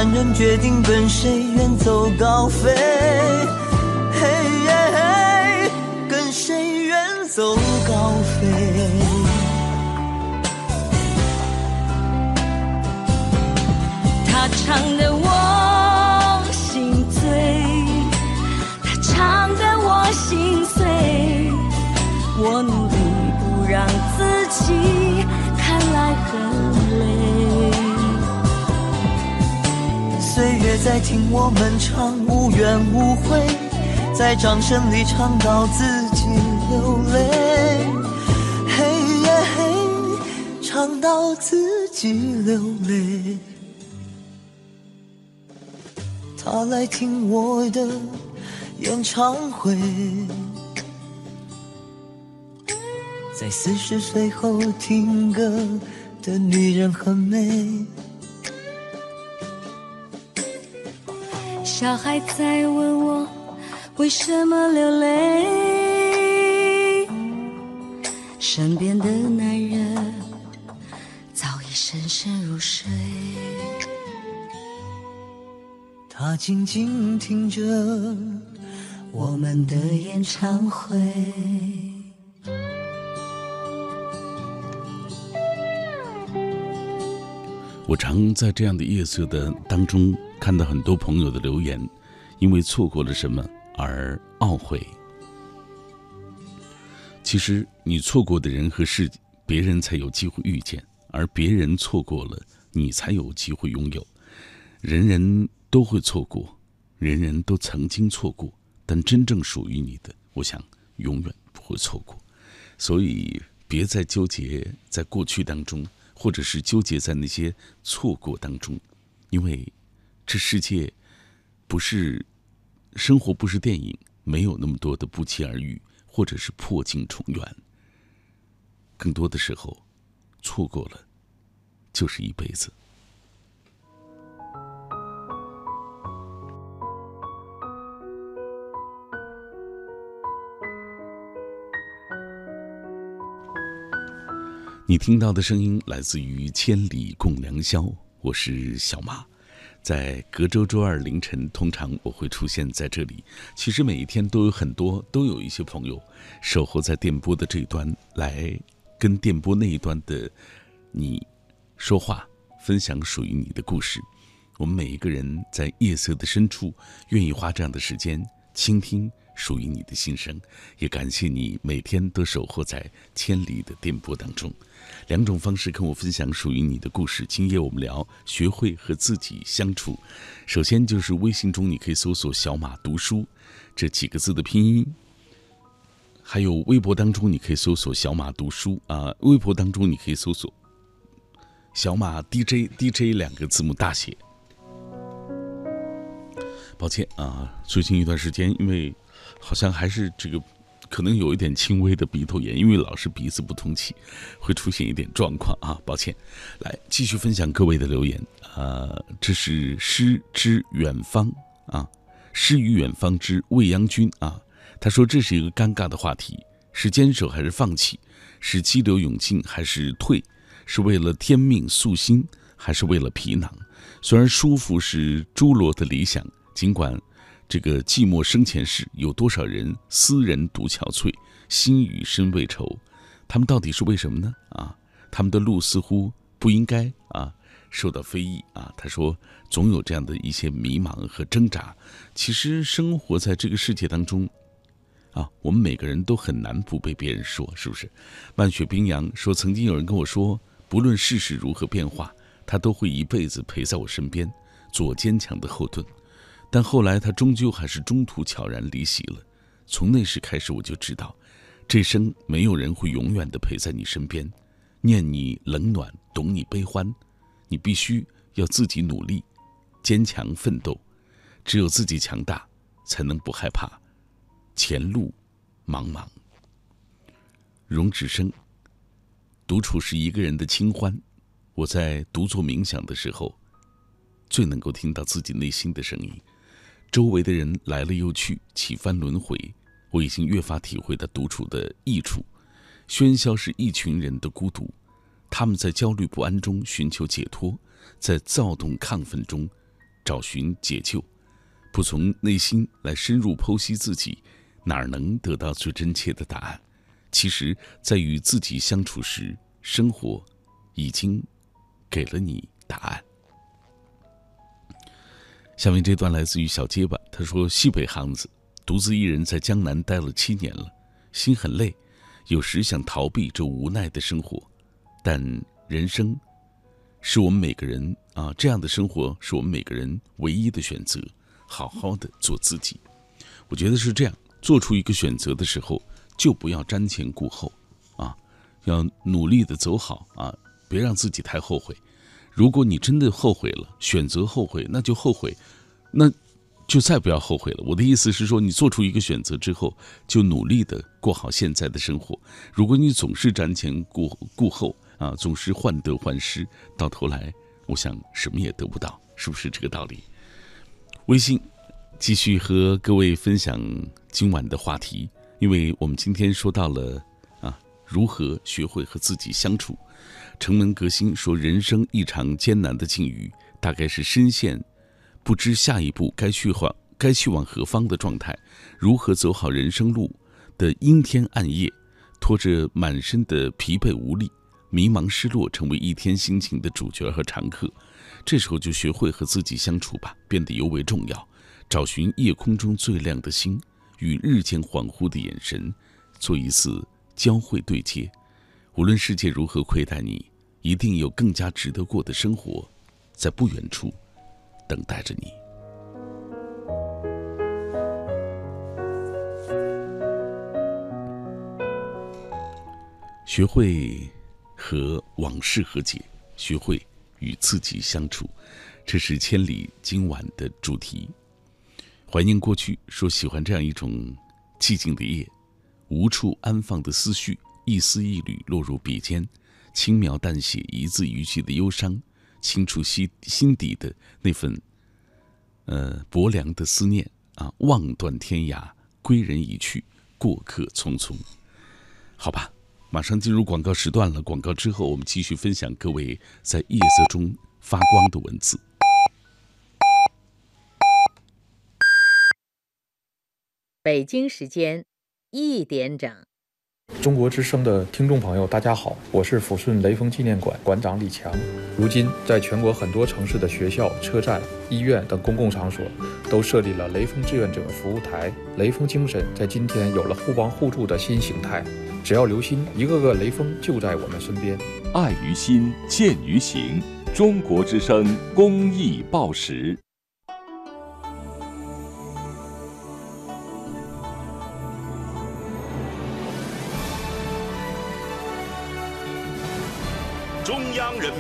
男人决定跟谁远走高飞。嘿耶嘿，跟谁远走高飞？他唱的我心醉，他唱的我心碎。我努力不让自己看来很累。在听我们唱，无怨无悔，在掌声里唱到自己流泪。嘿耶嘿，唱到自己流泪。他来听我的演唱会，在四十岁后听歌的女人很美。小孩在问我为什么流泪，身边的男人早已深深入睡。他静静听着我们的演唱会。我常在这样的夜色的当中看到很多朋友的留言，因为错过了什么而懊悔。其实你错过的人和事，别人才有机会遇见，而别人错过了，你才有机会拥有。人人都会错过，人人都曾经错过，但真正属于你的，我想永远不会错过。所以别再纠结在过去当中。或者是纠结在那些错过当中，因为这世界不是生活，不是电影，没有那么多的不期而遇，或者是破镜重圆。更多的时候，错过了就是一辈子。你听到的声音来自于《千里共良宵》，我是小马，在隔周周二凌晨，通常我会出现在这里。其实每一天都有很多，都有一些朋友守候在电波的这一端，来跟电波那一端的你说话，分享属于你的故事。我们每一个人在夜色的深处，愿意花这样的时间倾听。属于你的心声，也感谢你每天都守候在千里的电波当中。两种方式跟我分享属于你的故事。今夜我们聊学会和自己相处。首先就是微信中你可以搜索“小马读书”这几个字的拼音，还有微博当中你可以搜索“小马读书”啊，微博当中你可以搜索“小马 DJ DJ” 两个字母大写。抱歉啊，最近一段时间因为。好像还是这个可能有一点轻微的鼻头炎，因为老是鼻子不通气，会出现一点状况啊，抱歉。来继续分享各位的留言啊，这是诗之远方啊，诗与远方之未央君啊，他说这是一个尴尬的话题，是坚守还是放弃？是激流勇进还是退？是为了天命素心还是为了皮囊？虽然舒服是诸罗的理想，尽管这个寂寞生前事，有多少人斯人独憔悴，心与身未酬？他们到底是为什么呢？啊，他们的路似乎不应该啊受到非议啊。他说，总有这样的一些迷茫和挣扎。其实生活在这个世界当中。啊，我们每个人都很难不被别人说，是不是？漫雪冰洋说，曾经有人跟我说，不论世事如何变化，他都会一辈子陪在我身边，做坚强的后盾。但后来他终究还是中途悄然离席了。从那时开始，我就知道，这生没有人会永远的陪在你身边，念你冷暖，懂你悲欢，你必须要自己努力，坚强奋斗。只有自己强大，才能不害怕。前路茫茫，荣止生。独处是一个人的清欢。我在独坐冥想的时候，最能够听到自己内心的声音。周围的人来了又去，几番轮回。我已经越发体会到独处的益处。喧嚣是一群人的孤独，他们在焦虑不安中寻求解脱，在躁动亢奋中找寻解救。不从内心来深入剖析自己。哪儿能得到最真切的答案？其实，在与自己相处时，生活已经给了你答案。下面这段来自于小结巴，他说：“西北汉子，独自一人在江南待了七年了，心很累，有时想逃避这无奈的生活，但人生是我们每个人啊，这样的生活是我们每个人唯一的选择，好好的做自己。我觉得是这样。”做出一个选择的时候，就不要瞻前顾后，啊，要努力的走好啊，别让自己太后悔。如果你真的后悔了，选择后悔，那就后悔，那就再不要后悔了。我的意思是说，你做出一个选择之后，就努力的过好现在的生活。如果你总是瞻前顾顾后啊，总是患得患失，到头来，我想什么也得不到，是不是这个道理？微信。继续和各位分享今晚的话题，因为我们今天说到了啊，如何学会和自己相处。城门革新说，人生一场艰难的境遇，大概是深陷不知下一步该去往该去往何方的状态。如何走好人生路的阴天暗夜，拖着满身的疲惫无力、迷茫失落，成为一天心情的主角和常客。这时候就学会和自己相处吧，变得尤为重要。找寻夜空中最亮的星，与日渐恍惚的眼神做一次交汇对接。无论世界如何亏待你，一定有更加值得过的生活，在不远处等待着你。学会和往事和解，学会与自己相处，这是千里今晚的主题。怀念过去，说喜欢这样一种寂静的夜，无处安放的思绪，一丝一缕落入笔尖，轻描淡写一字一句的忧伤，清除心心底的那份，呃薄凉的思念啊！望断天涯，归人已去，过客匆匆。好吧，马上进入广告时段了。广告之后，我们继续分享各位在夜色中发光的文字。北京时间一点整，中国之声的听众朋友，大家好，我是抚顺雷锋纪念馆馆长李强。如今，在全国很多城市的学校、车站、医院等公共场所，都设立了雷锋志愿者服务台。雷锋精神在今天有了互帮互助的新形态。只要留心，一个个雷锋就在我们身边。爱于心，见于行。中国之声公益报时。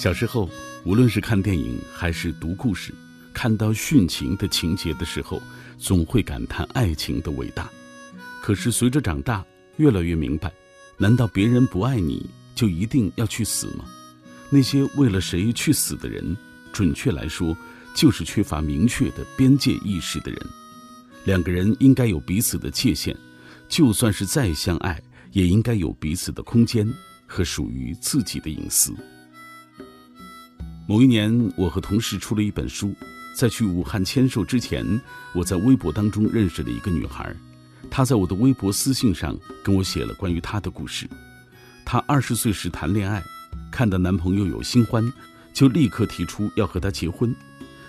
小时候，无论是看电影还是读故事，看到殉情的情节的时候，总会感叹爱情的伟大。可是随着长大，越来越明白，难道别人不爱你就一定要去死吗？那些为了谁去死的人，准确来说，就是缺乏明确的边界意识的人。两个人应该有彼此的界限，就算是再相爱，也应该有彼此的空间和属于自己的隐私。某一年，我和同事出了一本书，在去武汉签售之前，我在微博当中认识了一个女孩，她在我的微博私信上跟我写了关于她的故事。她二十岁时谈恋爱，看到男朋友有新欢，就立刻提出要和他结婚。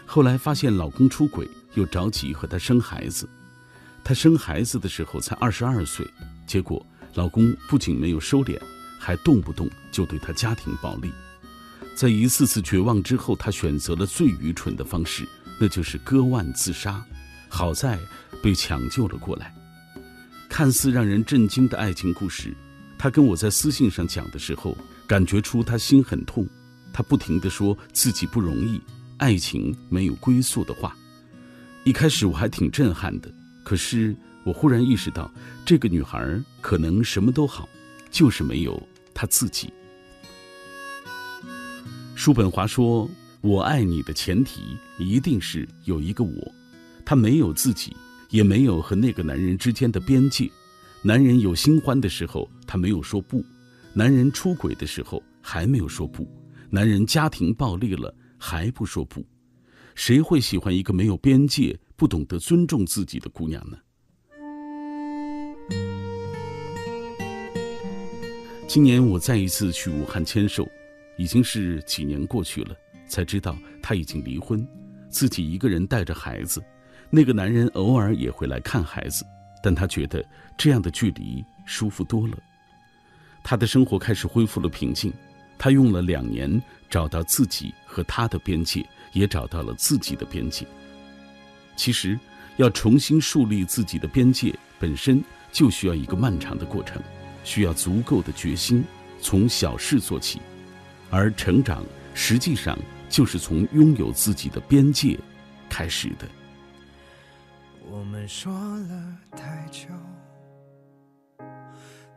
后来发现老公出轨，又着急和他生孩子。她生孩子的时候才二十二岁，结果老公不仅没有收敛，还动不动就对她家庭暴力。在一次次绝望之后，他选择了最愚蠢的方式，那就是割腕自杀。好在被抢救了过来。看似让人震惊的爱情故事，他跟我在私信上讲的时候，感觉出他心很痛。他不停地说自己不容易，爱情没有归宿的话。一开始我还挺震撼的，可是我忽然意识到，这个女孩可能什么都好，就是没有她自己。叔本华说：“我爱你的前提一定是有一个我，他没有自己，也没有和那个男人之间的边界。男人有新欢的时候，他没有说不；男人出轨的时候，还没有说不；男人家庭暴力了，还不说不。谁会喜欢一个没有边界、不懂得尊重自己的姑娘呢？”今年我再一次去武汉签售。已经是几年过去了，才知道他已经离婚，自己一个人带着孩子。那个男人偶尔也会来看孩子，但他觉得这样的距离舒服多了。他的生活开始恢复了平静。他用了两年找到自己和他的边界，也找到了自己的边界。其实，要重新树立自己的边界，本身就需要一个漫长的过程，需要足够的决心，从小事做起。而成长实际上就是从拥有自己的边界开始的。我们说了太久，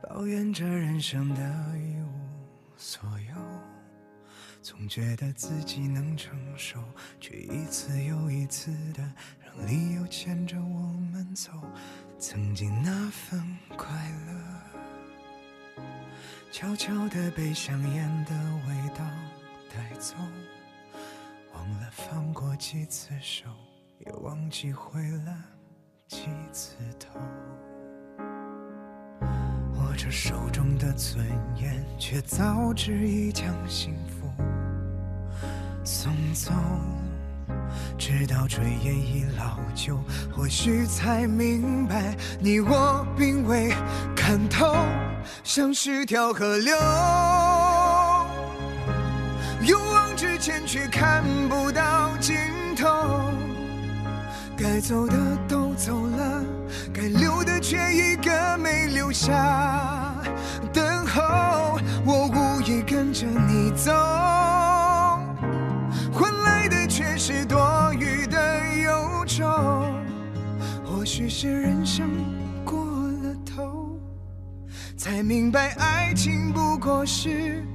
抱怨着人生的一无所有，总觉得自己能承受，却一次又一次的让理由牵着我们走，曾经那份快乐。悄悄地被香烟的味道带走，忘了放过几次手，也忘记回了几次头。握着手中的尊严，却早知已将幸福送走。直到炊烟已老旧，或许才明白，你我并未看透，像是条河流，勇往直前却看不到尽头。该走的都走了，该留的却一个没留下。等候，我无意跟着你走。是人生过了头，才明白爱情不过是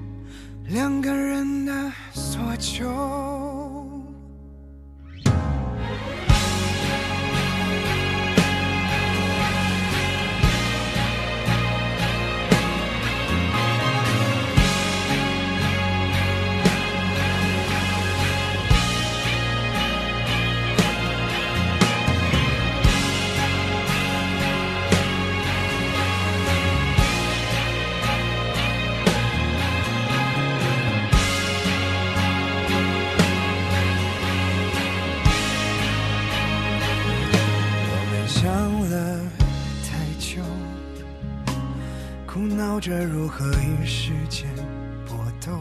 两个人的所求。着如何与时间搏斗。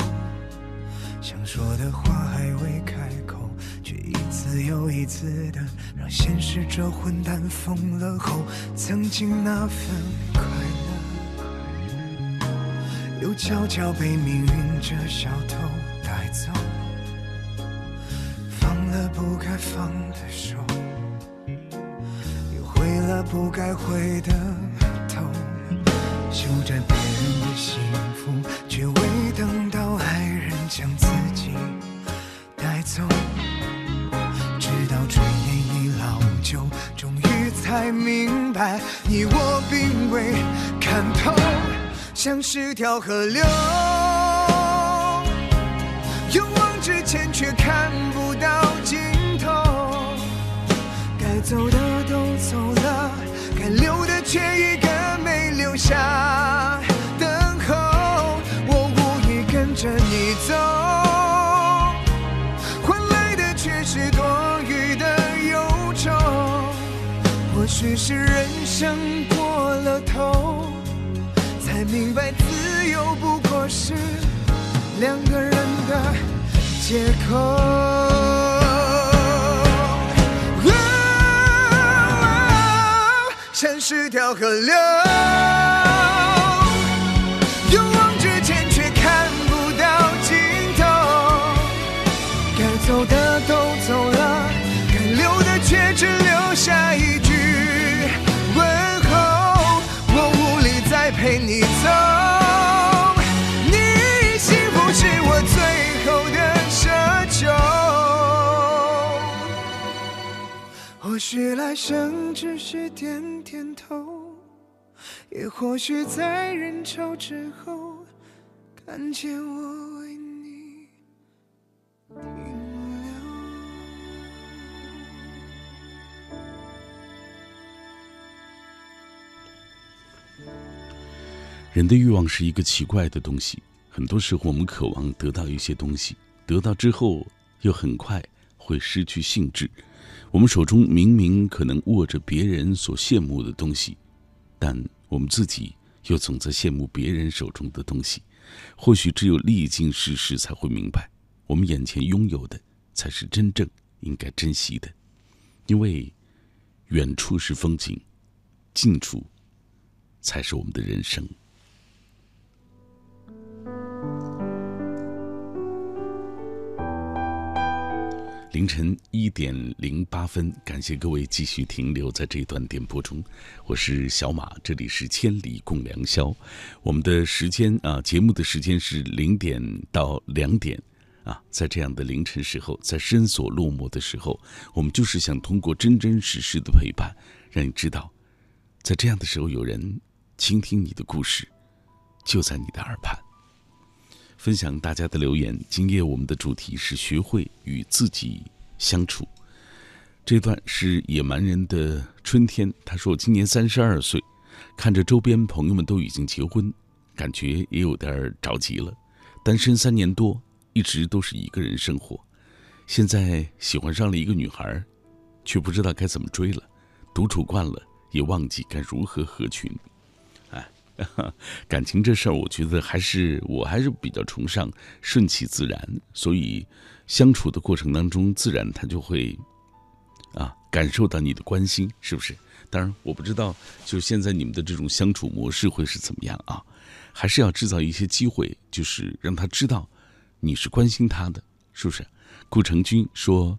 想说的话还未开口，却一次又一次的让现实这混蛋疯了后，曾经那份快乐，又悄悄被命运这小偷带走。放了不该放的手，又回了不该回的头，修着人的幸福，却未等到爱人将自己带走。直到炊烟已老旧，终于才明白，你我并未看透，像是条河流。勇往直前，却看不到尽头。该走的都走了，该留的却一是人生过了头，才明白自由不过是。两个人的借口。像是条河流，或许来生只是点点头，也或许在人潮之后看见我为你停留。人的欲望是一个奇怪的东西，很多时候我们渴望得到一些东西，得到之后又很快会失去兴致。我们手中明明可能握着别人所羡慕的东西，但我们自己又总在羡慕别人手中的东西。或许只有历经世事，才会明白，我们眼前拥有的才是真正应该珍惜的，因为远处是风景，近处才是我们的人生。凌晨一点零八分，感谢各位继续停留在这段点播中，我是小马，这里是千里共良宵。我们的时间啊，节目的时间是零点到两点啊，在这样的凌晨时候，在深锁落寞的时候，我们就是想通过真真实实的陪伴，让你知道，在这样的时候，有人倾听你的故事，就在你的耳畔。分享大家的留言。今夜我们的主题是学会与自己相处。这段是野蛮人的春天。他说：“今年三十二岁，看着周边朋友们都已经结婚，感觉也有点着急了。单身三年多，一直都是一个人生活。现在喜欢上了一个女孩，却不知道该怎么追了。独处惯了，也忘记该如何合群。” 感情这事儿，我觉得还是我还是比较崇尚顺其自然，所以相处的过程当中，自然他就会啊感受到你的关心，是不是？当然，我不知道就现在你们的这种相处模式会是怎么样啊？还是要制造一些机会，就是让他知道你是关心他的，是不是？顾成军说：“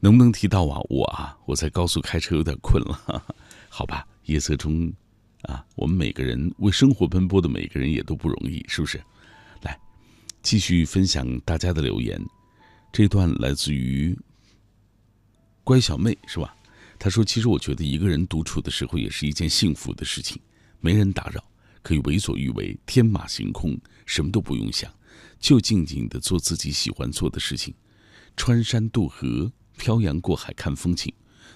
能不能提到我？我啊，我在高速开车有点困了，好吧？夜色中。”啊，我们每个人为生活奔波的每个人也都不容易，是不是？来，继续分享大家的留言。这段来自于乖小妹，是吧？她说：“其实我觉得一个人独处的时候也是一件幸福的事情，没人打扰，可以为所欲为，天马行空，什么都不用想，就静静的做自己喜欢做的事情，穿山渡河，漂洋过海看风景，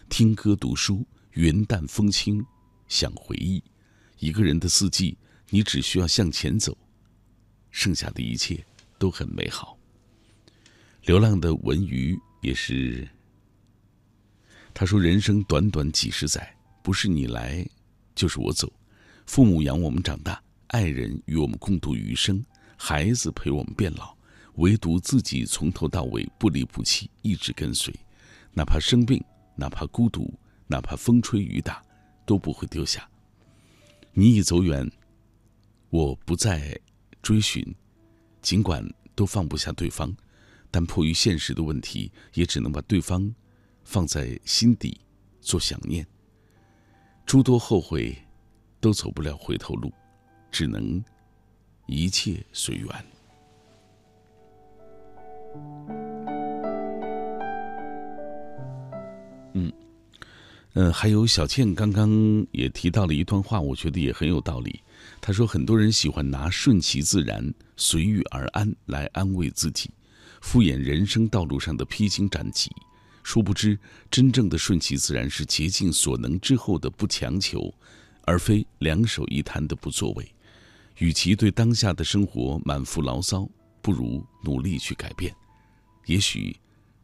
听歌读书，云淡风轻，想回忆。”一个人的四季，你只需要向前走，剩下的一切都很美好。流浪的文鱼也是，他说：“人生短短几十载，不是你来，就是我走。父母养我们长大，爱人与我们共度余生，孩子陪我们变老，唯独自己从头到尾不离不弃，一直跟随，哪怕生病，哪怕孤独，哪怕风吹雨打，都不会丢下。你已走远，我不再追寻，尽管都放不下对方，但迫于现实的问题，也只能把对方放在心底，做想念。诸多后悔，都走不了回头路，只能一切随缘。嗯，呃，还有小倩刚刚也提到了一段话，我觉得也很有道理。她说，很多人喜欢拿顺其自然、随遇而安来安慰自己，敷衍人生道路上的披荆斩棘。殊不知，真正的顺其自然是竭尽所能之后的不强求，而非两手一摊的不作为。与其对当下的生活满腹牢骚，不如努力去改变。也许，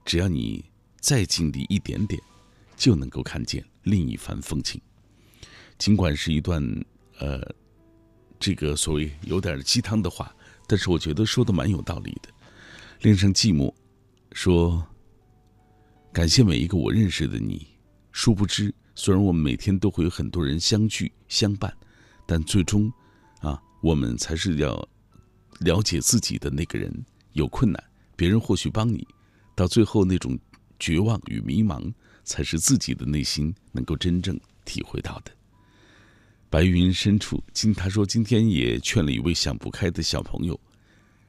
只要你再尽力一点点，就能够看见另一番风景。尽管是一段呃，这个所谓有点鸡汤的话，但是我觉得说的蛮有道理的。恋上寂寞，说。感谢每一个我认识的你。殊不知，虽然我们每天都会有很多人相聚相伴，但最终，啊，我们才是要了解自己的那个人。有困难，别人或许帮你，到最后那种绝望与迷茫，才是自己的内心能够真正体会到的。白云深处，今他说今天也劝了一位想不开的小朋友，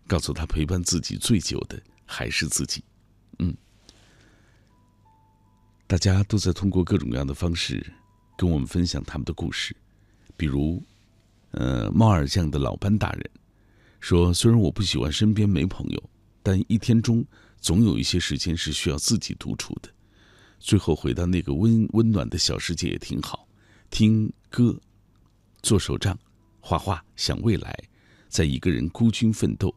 告诉他陪伴自己最久的还是自己。嗯。大家都在通过各种各样的方式跟我们分享他们的故事，比如，呃，猫耳酱的老班大人说：“虽然我不喜欢身边没朋友，但一天中总有一些时间是需要自己独处的。最后回到那个温温暖的小世界也挺好，听歌、做手账、画画、想未来，在一个人孤军奋斗，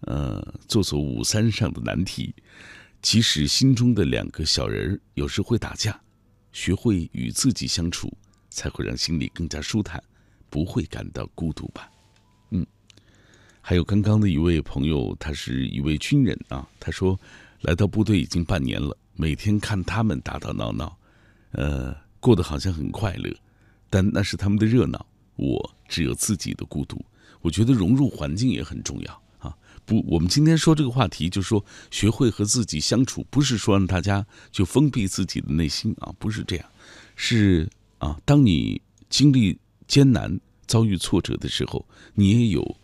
呃，做做五三上的难题。”即使心中的两个小人儿有时会打架，学会与自己相处，才会让心里更加舒坦，不会感到孤独吧。嗯，还有刚刚的一位朋友，他是一位军人啊，他说来到部队已经半年了，每天看他们打打闹闹，呃，过得好像很快乐，但那是他们的热闹，我只有自己的孤独。我觉得融入环境也很重要啊。不，我们今天说这个话题，就是说学会和自己相处，不是说让大家就封闭自己的内心啊，不是这样，是啊，当你经历艰难、遭遇挫折的时候，你也有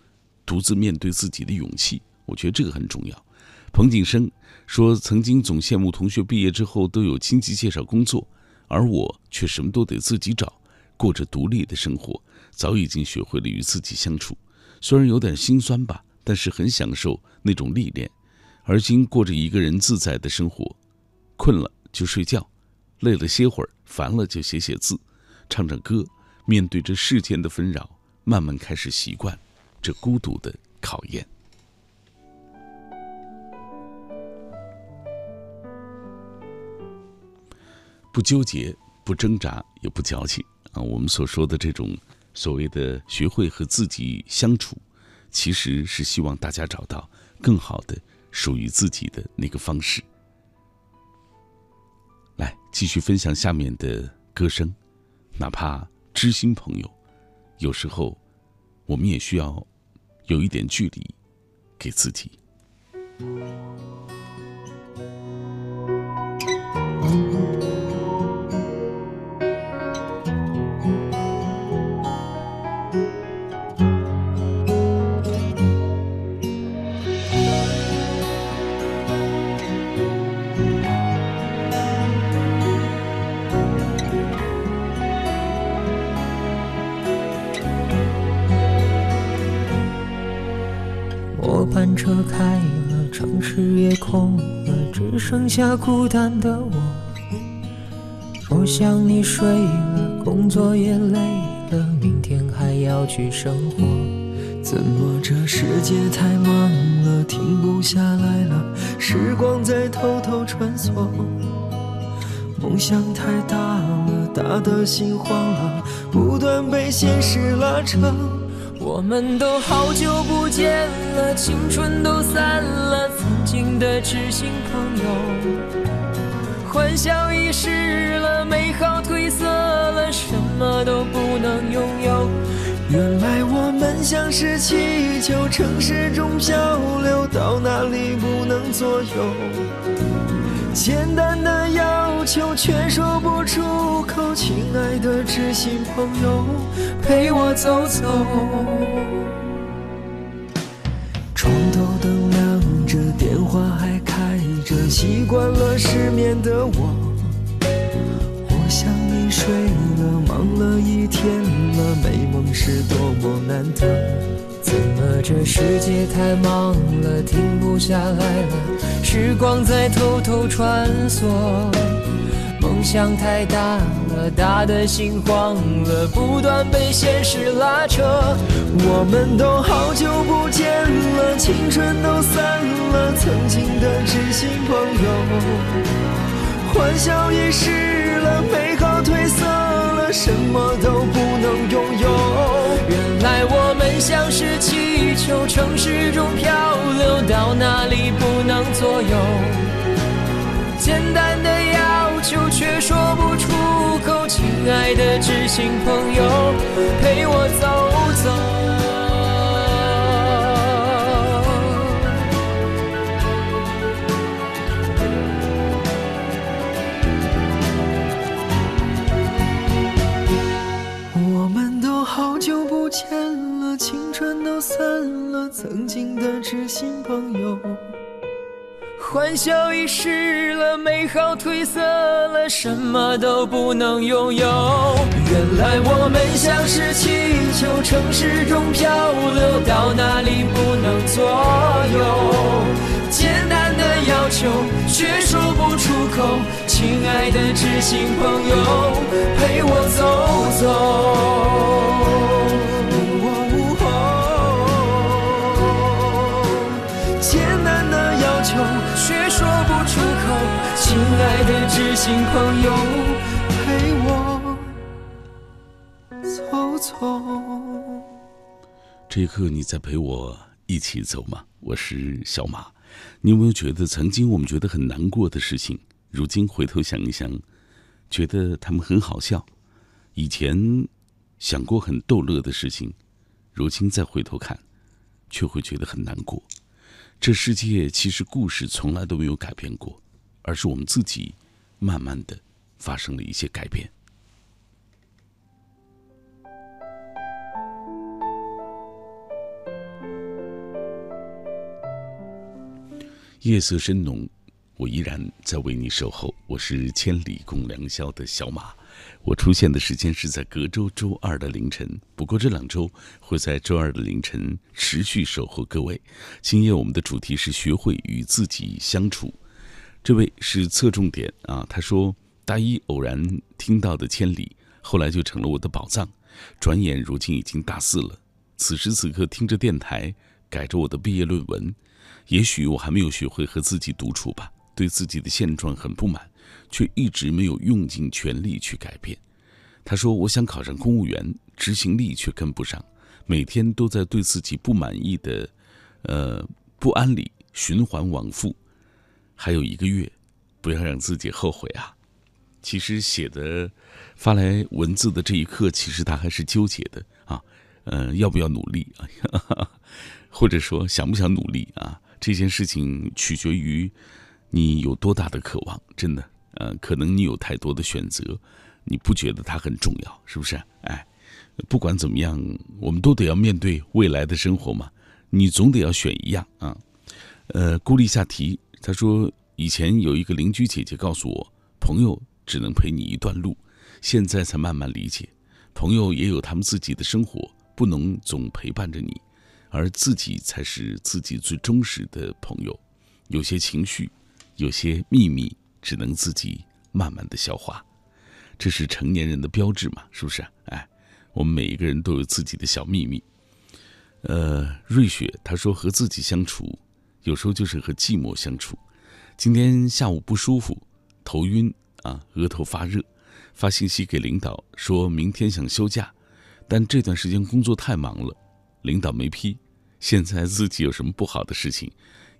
独自面对自己的勇气。我觉得这个很重要。彭景生说，曾经总羡慕同学毕业之后都有亲戚介绍工作，而我却什么都得自己找，过着独立的生活，早已经学会了与自己相处，虽然有点心酸吧。但是很享受那种历练，而今过着一个人自在的生活，困了就睡觉，累了歇会儿，烦了就写写字，唱唱歌，面对着世间的纷扰，慢慢开始习惯这孤独的考验。不纠结，不挣扎，也不矫情啊！我们所说的这种所谓的学会和自己相处。其实是希望大家找到更好的属于自己的那个方式。来，继续分享下面的歌声，哪怕知心朋友，有时候我们也需要有一点距离给自己。剩下孤单的我。我想你睡了，工作也累了，明天还要去生活。怎么这世界太忙了，停不下来了？时光在偷偷穿梭。梦想太大了，大的心慌了，不断被现实拉扯。我们都好久不见了，青春都散了，曾经的知心朋友，欢笑已失了，美好褪色了，什么都不能拥有。原来我们像是气球，城市中漂流，到哪里不能左右。简单的要求却说不出口，亲爱的知心朋友，陪我走走。习惯了失眠的我。我想你睡了，忙了一天了，美梦是多么难得。怎么这世界太忙了，停不下来了？时光在偷偷穿梭，梦想太大了，大的心慌了，不断被现实拉扯。我们都好久不见了，青春都散了，曾经的知心朋友，欢笑已逝了，美好褪色了，什么都不能拥有。原来我们像是气球，城市中漂流，到哪里不能左右。简单的要求却说不出口，亲爱的知心朋友，陪我走走。我们都好久不见了，青春都散了曾经的知心朋友，欢笑已逝了，美好褪色了，什么都不能拥有。原来我们像是气球，城市中漂流，到哪里不能左右。简单的要求却说不出口，亲爱的知心朋友，陪我走走。亲爱的知心朋友，陪我走走。这一刻，你在陪我一起走吗？我是小马。你有没有觉得，曾经我们觉得很难过的事情，如今回头想一想，觉得他们很好笑？以前想过很逗乐的事情，如今再回头看，却会觉得很难过。这世界其实故事从来都没有改变过。而是我们自己，慢慢的发生了一些改变。夜色深浓，我依然在为你守候。我是千里共良宵的小马，我出现的时间是在隔周周二的凌晨。不过这两周会在周二的凌晨持续守候各位。今夜我们的主题是学会与自己相处。这位是侧重点啊，他说大一偶然听到的《千里》，后来就成了我的宝藏。转眼如今已经大四了，此时此刻听着电台，改着我的毕业论文。也许我还没有学会和自己独处吧，对自己的现状很不满，却一直没有用尽全力去改变。他说我想考上公务员，执行力却跟不上，每天都在对自己不满意的，呃不安里循环往复。还有一个月，不要让自己后悔啊！其实写的发来文字的这一刻，其实他还是纠结的啊，嗯，要不要努力啊？或者说想不想努力啊？这件事情取决于你有多大的渴望，真的，呃，可能你有太多的选择，你不觉得它很重要，是不是？哎，不管怎么样，我们都得要面对未来的生活嘛，你总得要选一样啊。呃，孤立下题。他说：“以前有一个邻居姐姐告诉我，朋友只能陪你一段路，现在才慢慢理解，朋友也有他们自己的生活，不能总陪伴着你，而自己才是自己最忠实的朋友。有些情绪，有些秘密，只能自己慢慢的消化，这是成年人的标志嘛？是不是？哎，我们每一个人都有自己的小秘密。呃，瑞雪她说和自己相处。”有时候就是和寂寞相处。今天下午不舒服，头晕啊，额头发热，发信息给领导，说明天想休假，但这段时间工作太忙了，领导没批，现在自己有什么不好的事情，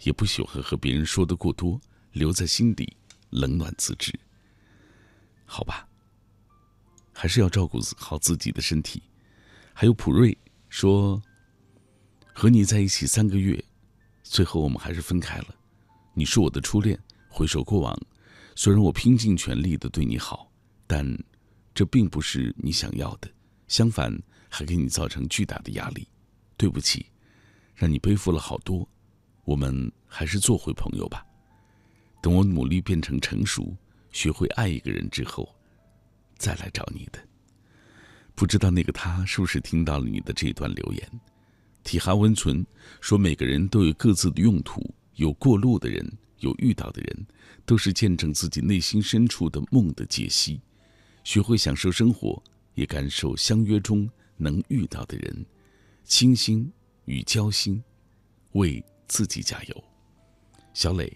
也不喜欢和别人说的过多，留在心底，冷暖自知。好吧，还是要照顾好自己的身体。还有普瑞说，和你在一起三个月，最后我们还是分开了。你是我的初恋，回首过往，虽然我拼尽全力的对你好，但这并不是你想要的，相反还给你造成巨大的压力。对不起，让你背负了好多。我们还是做回朋友吧。等我努力变成成熟，学会爱一个人之后，再来找你的。不知道那个他是不是听到了你的这段留言？体寒温存说，每个人都有各自的用途，有过路的人，有遇到的人，都是见证自己内心深处的梦的解析。学会享受生活，也感受相约中能遇到的人。倾心与交心，为自己加油。小磊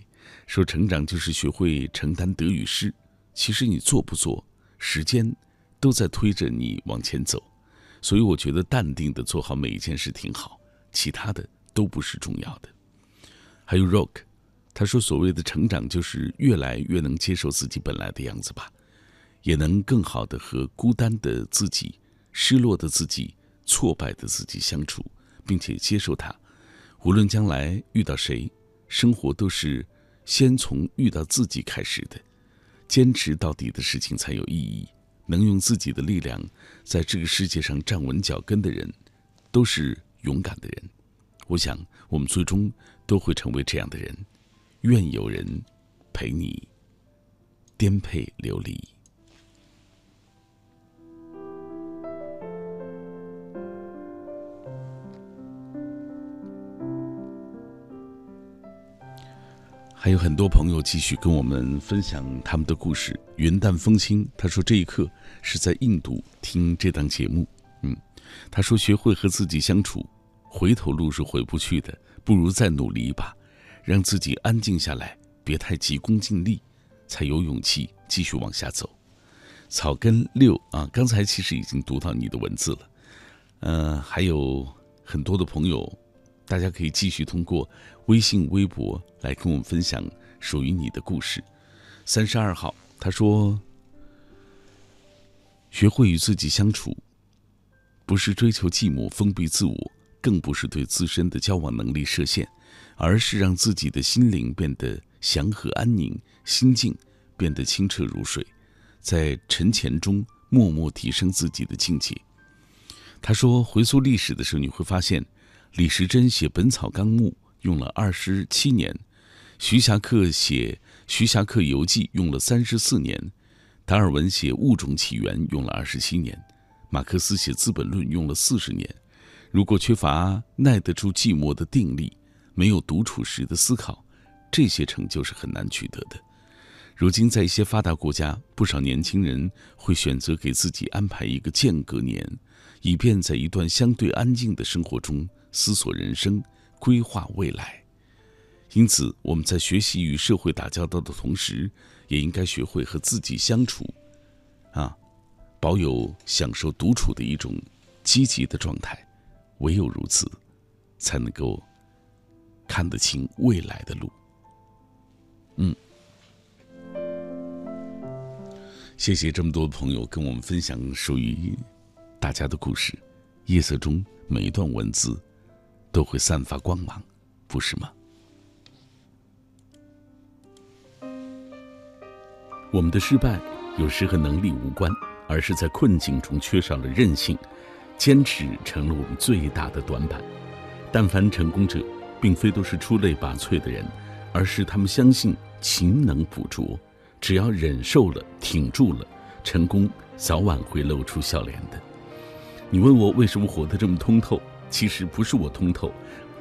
说：“成长就是学会承担得与失。其实你做不做，时间都在推着你往前走。所以我觉得淡定的做好每一件事挺好，其他的都不是重要的。”还有 Rock，他说：“所谓的成长就是越来越能接受自己本来的样子吧，也能更好的和孤单的自己、失落的自己。”挫败的自己相处，并且接受它。无论将来遇到谁，生活都是先从遇到自己开始的。坚持到底的事情才有意义。能用自己的力量在这个世界上站稳脚跟的人，都是勇敢的人。我想，我们最终都会成为这样的人。愿有人陪你颠沛流离。还有很多朋友继续跟我们分享他们的故事。云淡风轻，他说这一刻是在印度听这档节目。嗯，他说学会和自己相处，回头路是回不去的，不如再努力一把，让自己安静下来，别太急功近利，才有勇气继续往下走。草根六啊，刚才其实已经读到你的文字了。嗯，还有很多的朋友。大家可以继续通过微信、微博来跟我们分享属于你的故事。三十二号他说：“学会与自己相处，不是追求寂寞、封闭自我，更不是对自身的交往能力设限，而是让自己的心灵变得祥和安宁，心境变得清澈如水，在沉潜中默默提升自己的境界。”他说：“回溯历史的时候，你会发现。”李时珍写《本草纲目》用了二十七年，徐霞客写《徐霞客游记》用了三十四年，达尔文写《物种起源》用了二十七年，马克思写《资本论》用了四十年。如果缺乏耐得住寂寞的定力，没有独处时的思考，这些成就是很难取得的。如今，在一些发达国家，不少年轻人会选择给自己安排一个间隔年，以便在一段相对安静的生活中。思索人生，规划未来。因此，我们在学习与社会打交道的同时，也应该学会和自己相处，啊，保有享受独处的一种积极的状态。唯有如此，才能够看得清未来的路。嗯，谢谢这么多朋友跟我们分享属于大家的故事。夜色中，每一段文字。都会散发光芒，不是吗？我们的失败有时和能力无关，而是在困境中缺少了韧性，坚持成了我们最大的短板。但凡成功者，并非都是出类拔萃的人，而是他们相信勤能补拙，只要忍受了、挺住了，成功早晚会露出笑脸的。你问我为什么活得这么通透？其实不是我通透，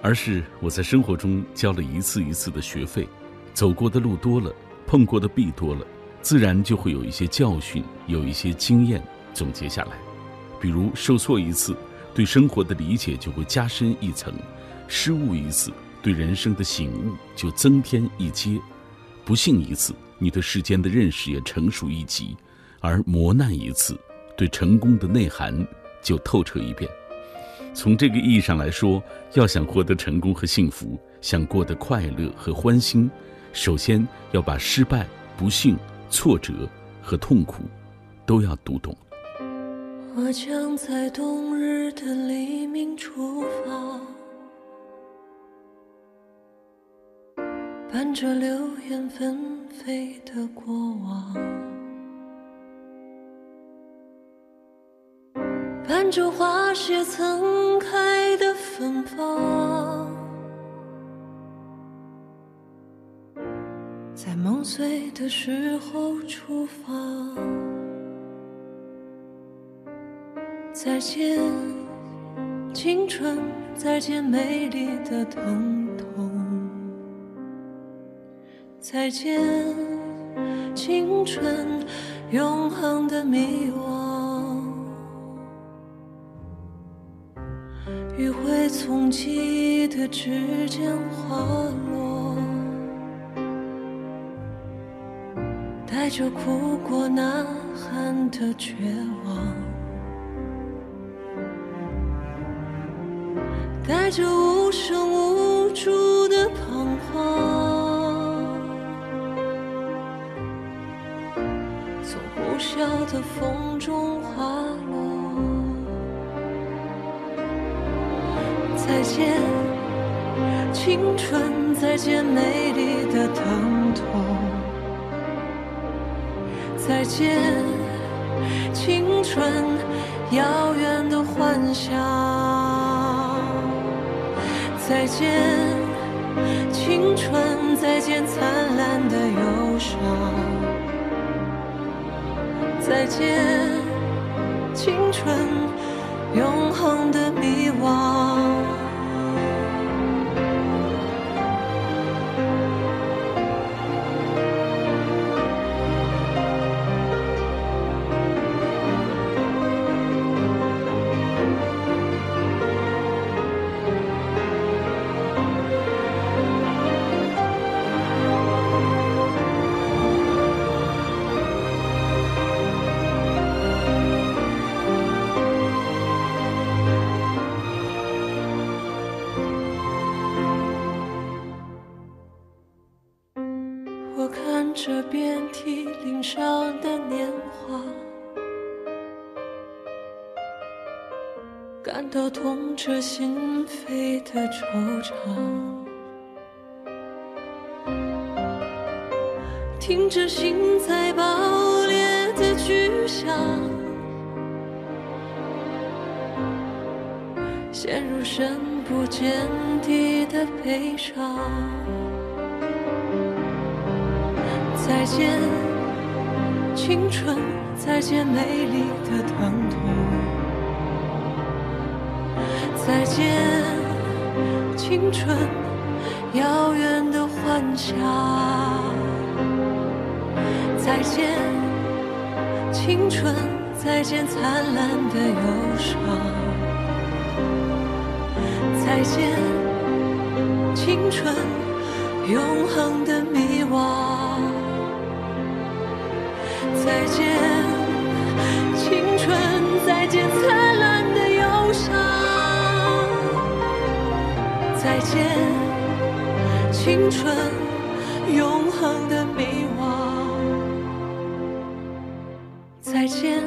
而是我在生活中交了一次一次的学费，走过的路多了，碰过的壁多了，自然就会有一些教训，有一些经验总结下来。比如受挫一次，对生活的理解就会加深一层；失误一次，对人生的醒悟就增添一阶；不幸一次，你对世间的认识也成熟一级；而磨难一次，对成功的内涵就透彻一遍。从这个意义上来说，要想获得成功和幸福，想过得快乐和欢欣，首先要把失败、不幸、挫折和痛苦都要读懂。我将在冬日的黎明出发，伴着流言纷飞的过往，伴着花谢曾开的芬芳，在梦碎的时候出发。再见，青春；再见，美丽的疼痛；再见，青春，永恒的迷惘。从记忆的指尖滑落，带着哭过、呐喊的绝望。带着无声无助的彷徨，从呼啸的风中滑再见，青春；再见，美丽的疼痛；再见，青春，遥远的幻想。再见，青春；再见，灿烂的忧伤。再见，痛彻心扉的惆怅，听着心在爆裂的巨响，陷入深不见底的悲伤。再见，青春；再见，美丽的疼痛。再见，青春，遥远的幻想。再见，青春，再见灿烂的忧伤。再见，青春，永恒的迷惘。再见，青春，再见灿再见，青春，永恒的迷惘。再见，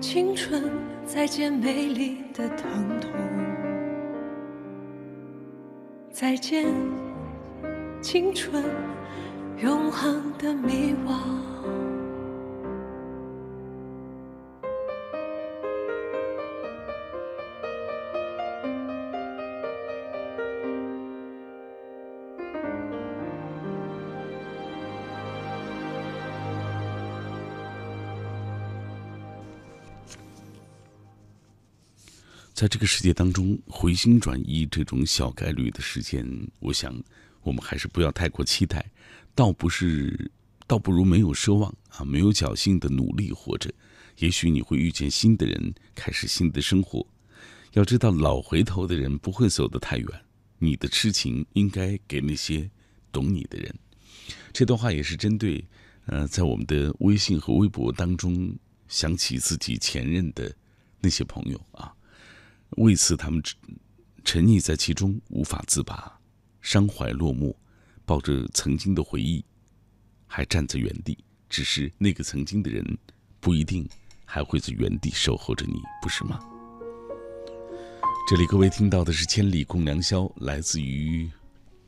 青春，再见美丽的疼痛。再见，青春，永恒的迷惘。在这个世界当中，回心转意这种小概率的事件，我想我们还是不要太过期待。倒不是，倒不如没有奢望啊，没有侥幸的努力活着。也许你会遇见新的人，开始新的生活。要知道，老回头的人不会走得太远。你的痴情应该给那些懂你的人。这段话也是针对，呃，在我们的微信和微博当中想起自己前任的那些朋友啊。为此他们沉溺在其中无法自拔，伤怀落寞，抱着曾经的回忆，还站在原地。只是那个曾经的人，不一定还会在原地守候着你，不是吗？这里各位听到的是《千里共良宵》，来自于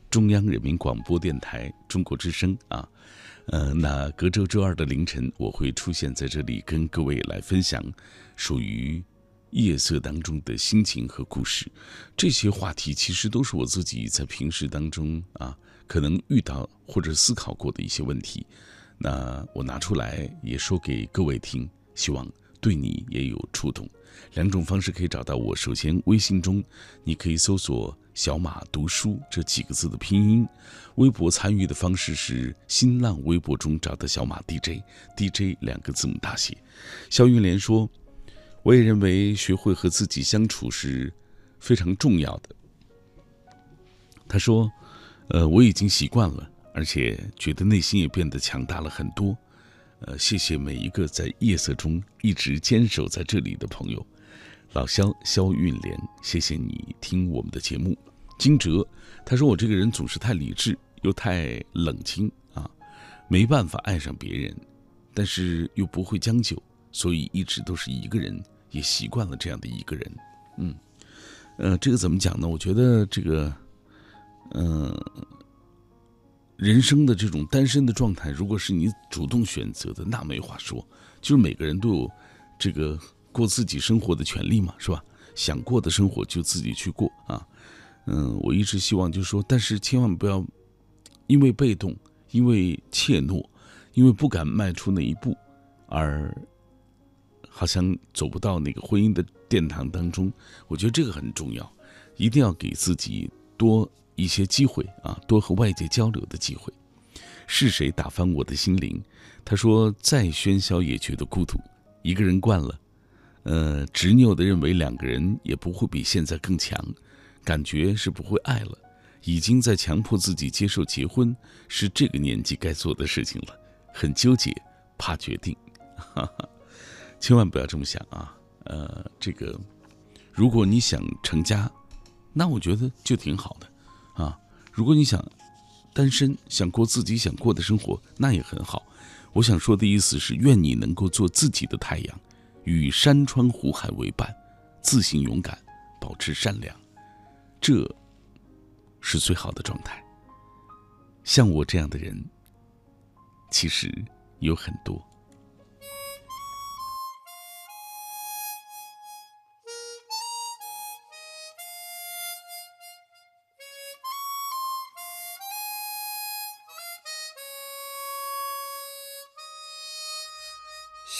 中央人民广播电台中国之声啊。呃，那隔周周二的凌晨，我会出现在这里，跟各位来分享属于夜色当中的心情和故事。这些话题其实都是我自己在平时当中啊，可能遇到或者思考过的一些问题。那我拿出来也说给各位听，希望对你也有触动。两种方式可以找到我。首先，微信中你可以搜索“小马读书”这几个字的拼音；微博参与的方式是新浪微博中找到“小马 DJ”，DJ 两个字母大写。肖云莲说：“我也认为学会和自己相处是非常重要的。”他说：“呃，我已经习惯了，而且觉得内心也变得强大了很多。”呃，谢谢每一个在夜色中一直坚守在这里的朋友，老肖肖运莲，谢谢你听我们的节目。金哲他说我这个人总是太理智又太冷清啊，没办法爱上别人，但是又不会将就，所以一直都是一个人，也习惯了这样的一个人。嗯，呃，这个怎么讲呢？我觉得这个，嗯。人生的这种单身的状态，如果是你主动选择的，那没话说。就是每个人都有这个过自己生活的权利嘛，是吧？想过的生活就自己去过啊。嗯，我一直希望就是说，但是千万不要因为被动、因为怯懦、因为不敢迈出那一步，而好像走不到那个婚姻的殿堂当中。我觉得这个很重要，一定要给自己多。一些机会啊，多和外界交流的机会。是谁打翻我的心灵？他说：“再喧嚣也觉得孤独，一个人惯了，呃，执拗的认为两个人也不会比现在更强，感觉是不会爱了，已经在强迫自己接受结婚是这个年纪该做的事情了，很纠结，怕决定。哈哈，千万不要这么想啊！呃，这个，如果你想成家，那我觉得就挺好的。”啊，如果你想单身，想过自己想过的生活，那也很好。我想说的意思是，愿你能够做自己的太阳，与山川湖海为伴，自信勇敢，保持善良，这是最好的状态。像我这样的人，其实有很多。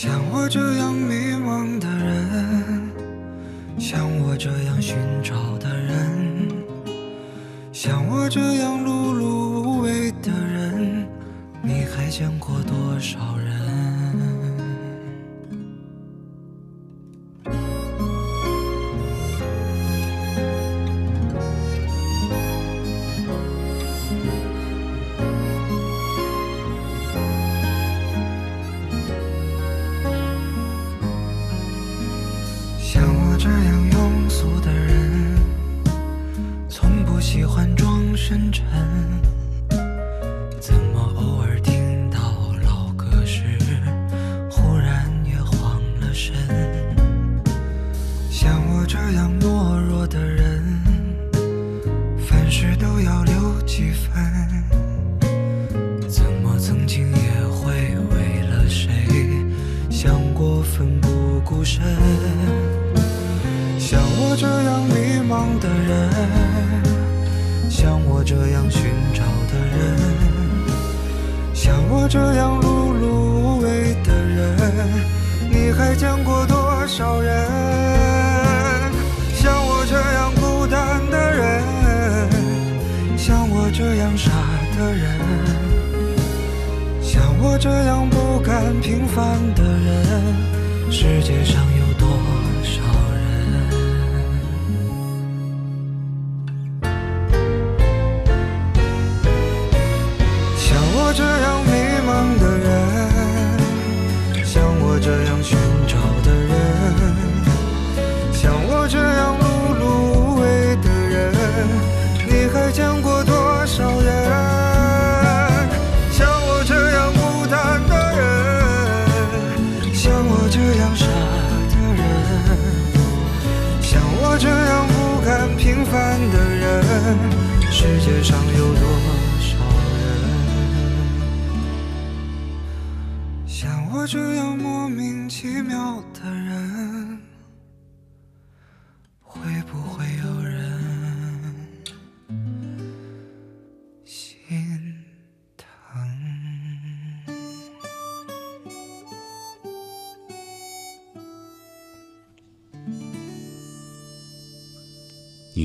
像我这样迷茫的人，像我这样寻找的人，像我这样碌碌无为的人，你还见过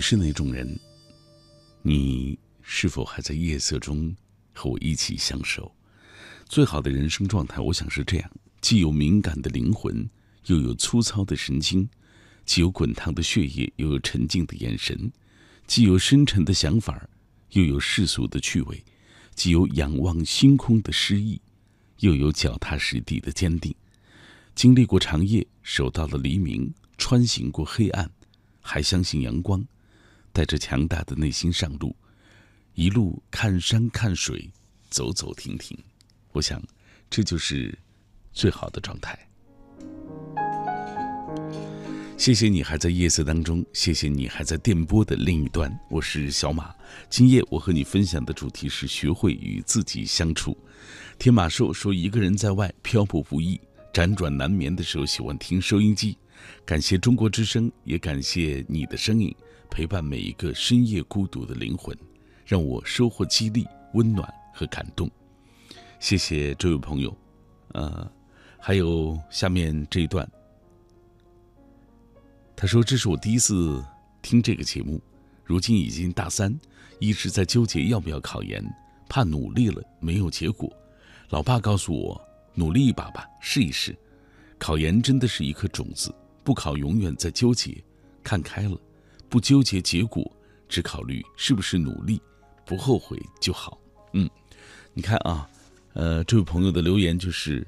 是那种人？你是否还在夜色中和我一起相守？最好的人生状态，我想是这样：既有敏感的灵魂，又有粗糙的神经；既有滚烫的血液，又有沉静的眼神；既有深沉的想法，又有世俗的趣味；既有仰望星空的诗意，又有脚踏实地的坚定。经历过长夜，守到了黎明；穿行过黑暗，还相信阳光。带着强大的内心上路，一路看山看水，走走停停。我想，这就是最好的状态。谢谢你还在夜色当中，谢谢你还在电波的另一端。我是小马，今夜我和你分享的主题是学会与自己相处。天马兽说，一个人在外漂泊不易，辗转难眠的时候喜欢听收音机。感谢中国之声，也感谢你的声音。陪伴每一个深夜孤独的灵魂，让我收获激励、温暖和感动。谢谢这位朋友，呃，还有下面这一段，他说：“这是我第一次听这个节目，如今已经大三，一直在纠结要不要考研，怕努力了没有结果。老爸告诉我，努力一把吧，试一试。考研真的是一颗种子，不考永远在纠结，看开了。”不纠结结果，只考虑是不是努力，不后悔就好。嗯，你看啊，呃，这位朋友的留言就是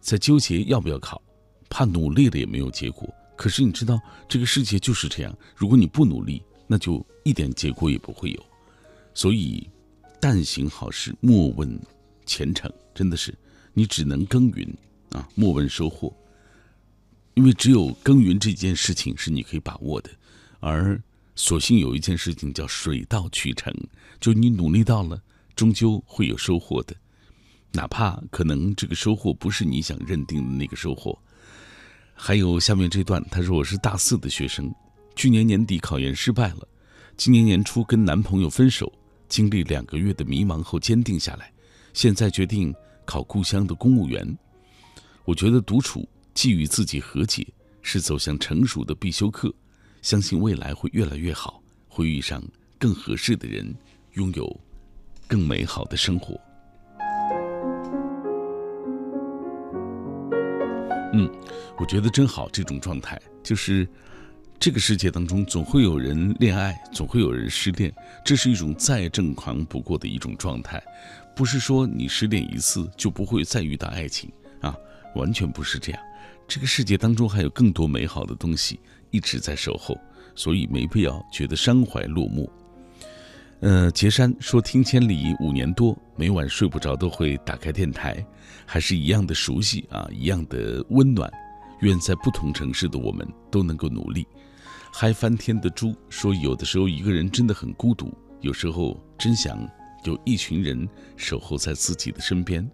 在纠结要不要考，怕努力了也没有结果。可是你知道，这个世界就是这样，如果你不努力，那就一点结果也不会有。所以，但行好事，莫问前程。真的是，你只能耕耘啊，莫问收获。因为只有耕耘这件事情是你可以把握的。而所幸有一件事情叫水到渠成，就你努力到了，终究会有收获的，哪怕可能这个收获不是你想认定的那个收获。还有下面这段，他说我是大四的学生，去年年底考研失败了，今年年初跟男朋友分手，经历两个月的迷茫后坚定下来，现在决定考故乡的公务员。我觉得独处既与自己和解，是走向成熟的必修课。相信未来会越来越好，会遇上更合适的人，拥有更美好的生活。嗯，我觉得真好，这种状态就是这个世界当中总会有人恋爱，总会有人失恋，这是一种再正常不过的一种状态。不是说你失恋一次就不会再遇到爱情啊，完全不是这样。这个世界当中还有更多美好的东西。一直在守候，所以没必要觉得伤怀落寞。呃，杰山说听千里五年多，每晚睡不着都会打开电台，还是一样的熟悉啊，一样的温暖。愿在不同城市的我们都能够努力。嗨翻天的猪说，有的时候一个人真的很孤独，有时候真想有一群人守候在自己的身边。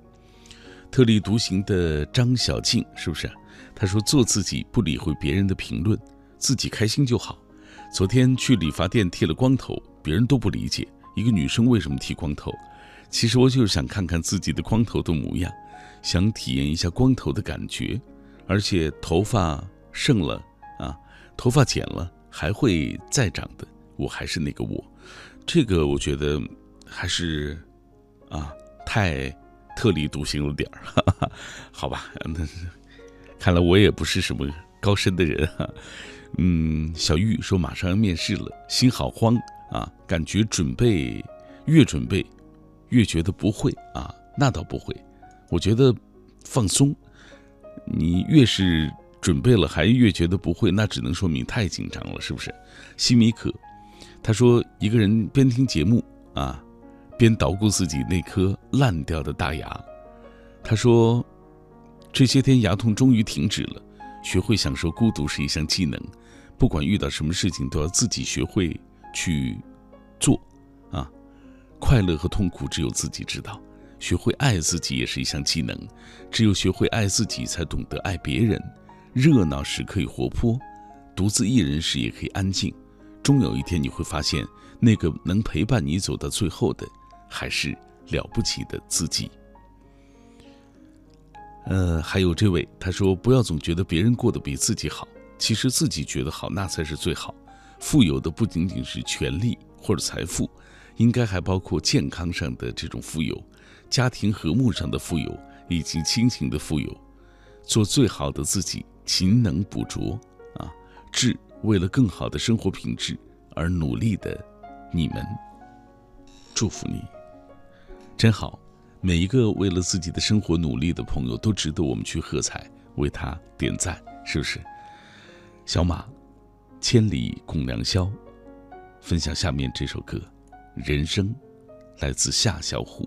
特立独行的张小静是不是？他说做自己，不理会别人的评论。自己开心就好。昨天去理发店剃了光头，别人都不理解一个女生为什么剃光头。其实我就是想看看自己的光头的模样，想体验一下光头的感觉。而且头发剩了啊，头发剪了还会再长的，我还是那个我。这个我觉得还是啊，太特立独行了点儿，好吧，那是看来我也不是什么高深的人哈。嗯，小玉说马上要面试了，心好慌啊，感觉准备越准备越觉得不会啊，那倒不会，我觉得放松，你越是准备了还越觉得不会，那只能说明太紧张了，是不是？西米可他说一个人边听节目啊。边捣鼓自己那颗烂掉的大牙，他说：“这些天牙痛终于停止了，学会享受孤独是一项技能，不管遇到什么事情都要自己学会去做，啊，快乐和痛苦只有自己知道。学会爱自己也是一项技能，只有学会爱自己，才懂得爱别人。热闹时可以活泼，独自一人时也可以安静。终有一天你会发现，那个能陪伴你走到最后的。”还是了不起的自己。呃，还有这位，他说：“不要总觉得别人过得比自己好，其实自己觉得好，那才是最好。富有的不仅仅是权力或者财富，应该还包括健康上的这种富有，家庭和睦上的富有，以及亲情的富有。做最好的自己，勤能补拙啊！致为了更好的生活品质而努力的你们，祝福你。”真好，每一个为了自己的生活努力的朋友都值得我们去喝彩，为他点赞，是不是？小马，千里共良宵，分享下面这首歌《人生》，来自夏小虎。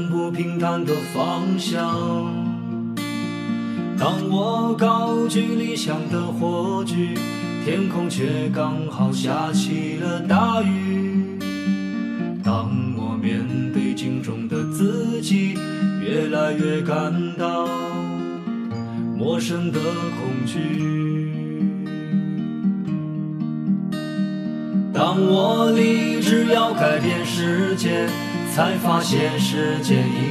平坦的方向。当我高举理想的火炬，天空却刚好下起了大雨。当我面对镜中的自己，越来越感到陌生的恐惧。当我立志要改变世界，才发现世界已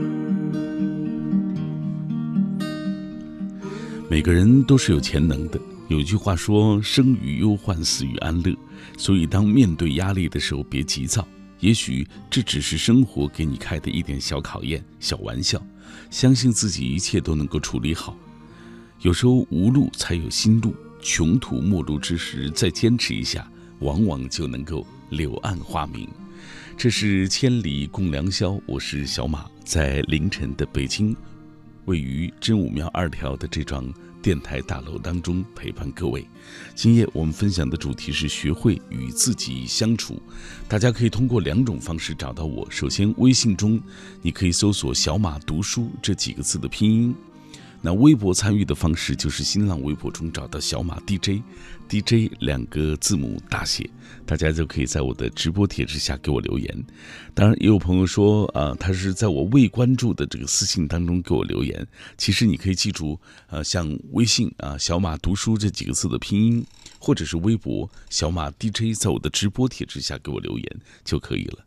每个人都是有潜能的。有句话说：“生于忧患，死于安乐。”所以，当面对压力的时候，别急躁。也许这只是生活给你开的一点小考验、小玩笑。相信自己，一切都能够处理好。有时候无路才有新路，穷途末路之时，再坚持一下，往往就能够柳暗花明。这是千里共良宵，我是小马，在凌晨的北京，位于真武庙二条的这幢电台大楼当中陪伴各位。今夜我们分享的主题是学会与自己相处。大家可以通过两种方式找到我。首先，微信中你可以搜索“小马读书”这几个字的拼音。那微博参与的方式就是新浪微博中找到小马 DJ，DJ 两个字母大写，大家就可以在我的直播帖之下给我留言。当然，也有朋友说啊，他是在我未关注的这个私信当中给我留言。其实你可以记住，呃，像微信啊小马读书这几个字的拼音，或者是微博小马 DJ，在我的直播帖之下给我留言就可以了。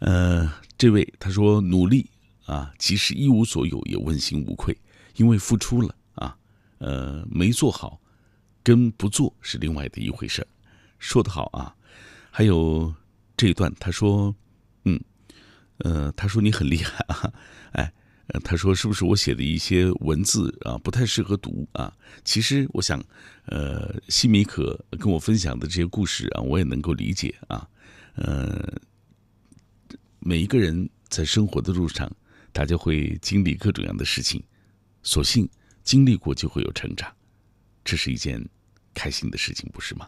呃，这位他说努力啊，即使一无所有也问心无愧。因为付出了啊，呃，没做好，跟不做是另外的一回事。说得好啊！还有这一段，他说，嗯，呃，他说你很厉害啊，哎，他说是不是我写的一些文字啊不太适合读啊？其实我想，呃，西米可跟我分享的这些故事啊，我也能够理解啊。呃，每一个人在生活的路上，大家会经历各种各样的事情。所幸经历过就会有成长，这是一件开心的事情，不是吗？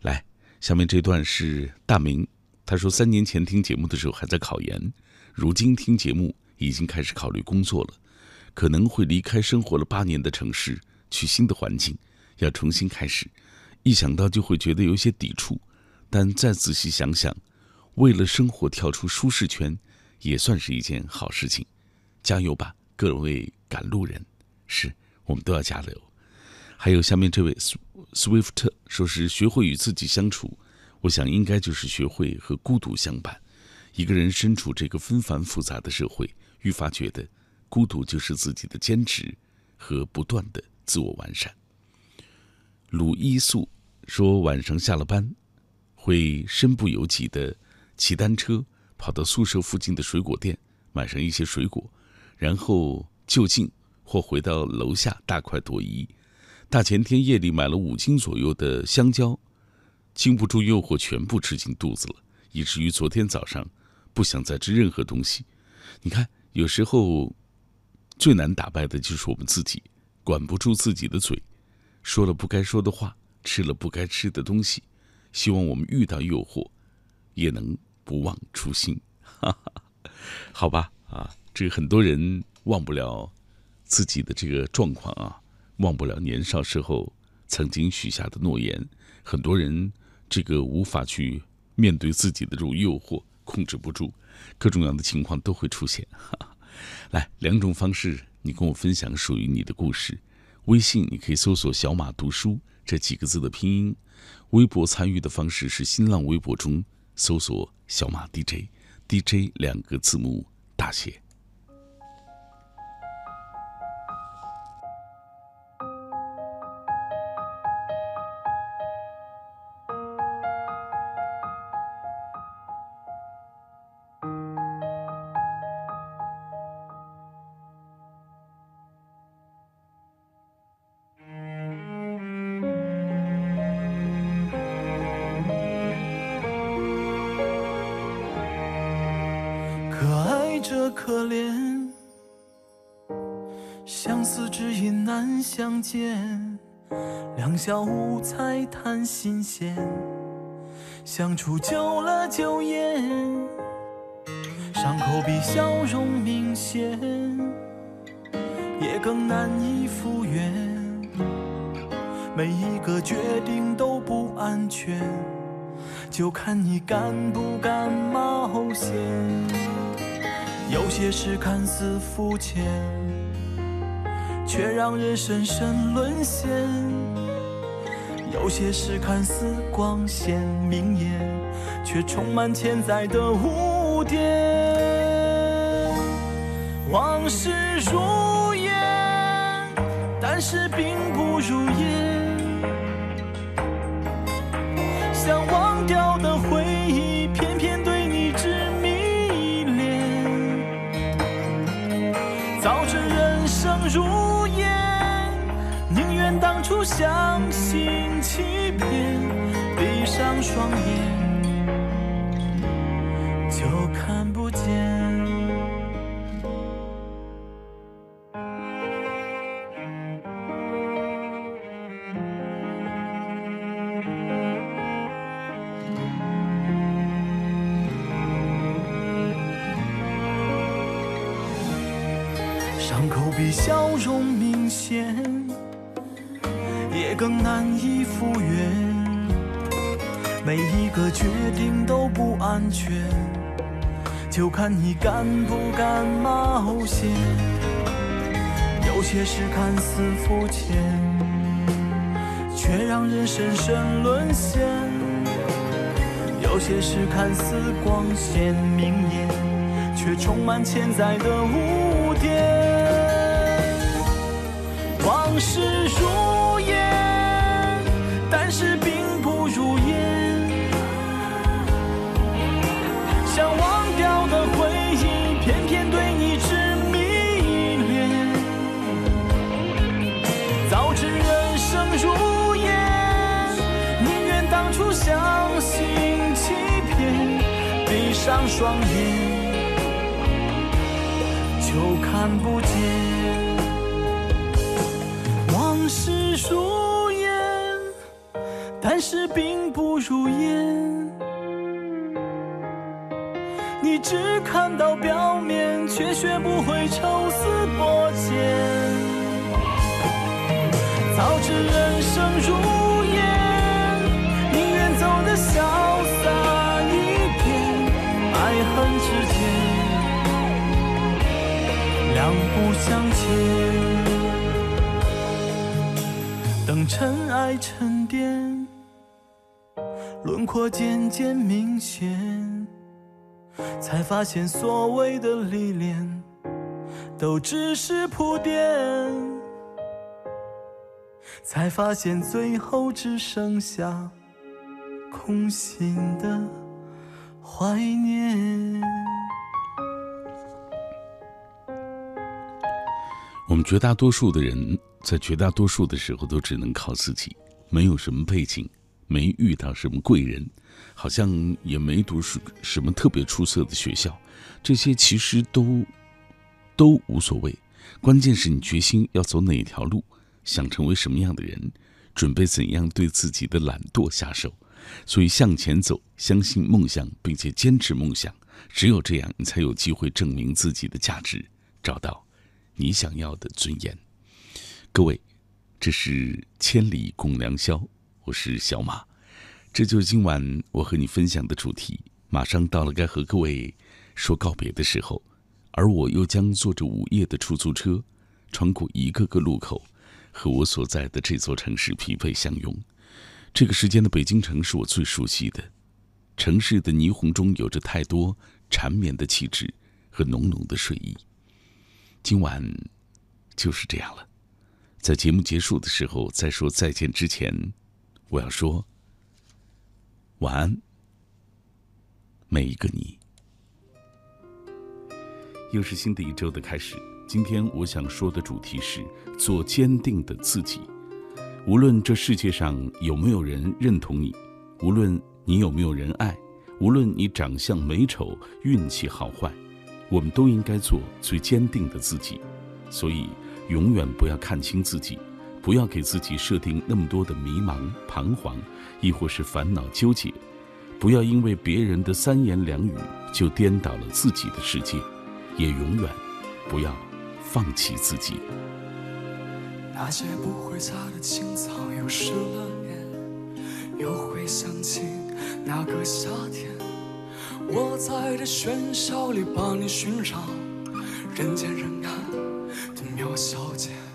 来，下面这段是大明，他说三年前听节目的时候还在考研，如今听节目已经开始考虑工作了，可能会离开生活了八年的城市，去新的环境，要重新开始，一想到就会觉得有些抵触，但再仔细想想，为了生活跳出舒适圈，也算是一件好事情，加油吧！各位赶路人，是我们都要加油。还有下面这位 Swift 说是学会与自己相处，我想应该就是学会和孤独相伴。一个人身处这个纷繁复杂的社会，愈发觉得孤独就是自己的坚持和不断的自我完善。鲁伊素说晚上下了班，会身不由己的骑单车跑到宿舍附近的水果店，买上一些水果。然后就近或回到楼下大快朵颐。大前天夜里买了五斤左右的香蕉，经不住诱惑，全部吃进肚子了，以至于昨天早上不想再吃任何东西。你看，有时候最难打败的就是我们自己，管不住自己的嘴，说了不该说的话，吃了不该吃的东西。希望我们遇到诱惑，也能不忘初心。哈哈，好吧，啊。这个很多人忘不了自己的这个状况啊，忘不了年少时候曾经许下的诺言。很多人这个无法去面对自己的这种诱惑，控制不住，各种各样的情况都会出现。哈 来，两种方式，你跟我分享属于你的故事。微信你可以搜索“小马读书”这几个字的拼音。微博参与的方式是新浪微博中搜索“小马 DJ”，DJ 两个字母大写。五彩谈新鲜，相处久了就厌，伤口比笑容明显，也更难以复原，每一个决定都不安全，就看你敢不敢冒险。有些事看似肤浅，却让人深深沦陷；有些事看似光鲜明艳，却充满潜在的污点。往事如烟，但是并不如烟。想忘掉的回忆，偏偏对你执迷恋。早知人生如烟，宁愿当初相信，双眼就看不见。伤口比笑容明显，也更难以复原。每一个决定都不安全，就看你敢不敢冒险。有些事看似肤浅，却让人深深沦陷；有些事看似光鲜明艳，却充满潜在的污点。往事如闭上双眼就看不见。往事如烟，但是并不如烟。你只看到表面，却学不会抽丝剥茧。早知人生如两不相欠。等尘埃沉淀，轮廓渐渐明显，才发现所谓的历练，都只是铺垫。才发现最后只剩下空心的怀念。我们绝大多数的人，在绝大多数的时候都只能靠自己，没有什么背景，没遇到什么贵人，好像也没读书什么特别出色的学校，这些其实都都无所谓。关键是你决心要走哪条路，想成为什么样的人，准备怎样对自己的懒惰下手。所以向前走，相信梦想，并且坚持梦想，只有这样，你才有机会证明自己的价值，找到你想要的尊严。各位，这是千里共良宵，我是小马，这就是今晚我和你分享的主题。马上到了该和各位说告别的时候，而我又将坐着午夜的出租车，穿过一个个路口，和我所在的这座城市匹配相拥。这个时间的北京城是我最熟悉的，城市的霓虹中有着太多缠绵的气质和浓浓的睡意。今晚就是这样了，在节目结束的时候，在说再见之前，我要说晚安，每一个你。又是新的一周的开始。今天我想说的主题是做坚定的自己。无论这世界上有没有人认同你，无论你有没有人爱，无论你长相美丑、运气好坏，我们都应该做最坚定的自己。所以，永远不要看清自己，不要给自己设定那么多的迷茫、彷徨，亦或是烦恼纠结。不要因为别人的三言两语就颠倒了自己的世界。也永远不要放弃自己。那些不会擦的青草又湿了脸，又会想起那个夏天。我在这喧嚣里把你寻找人见人爱的喵小姐。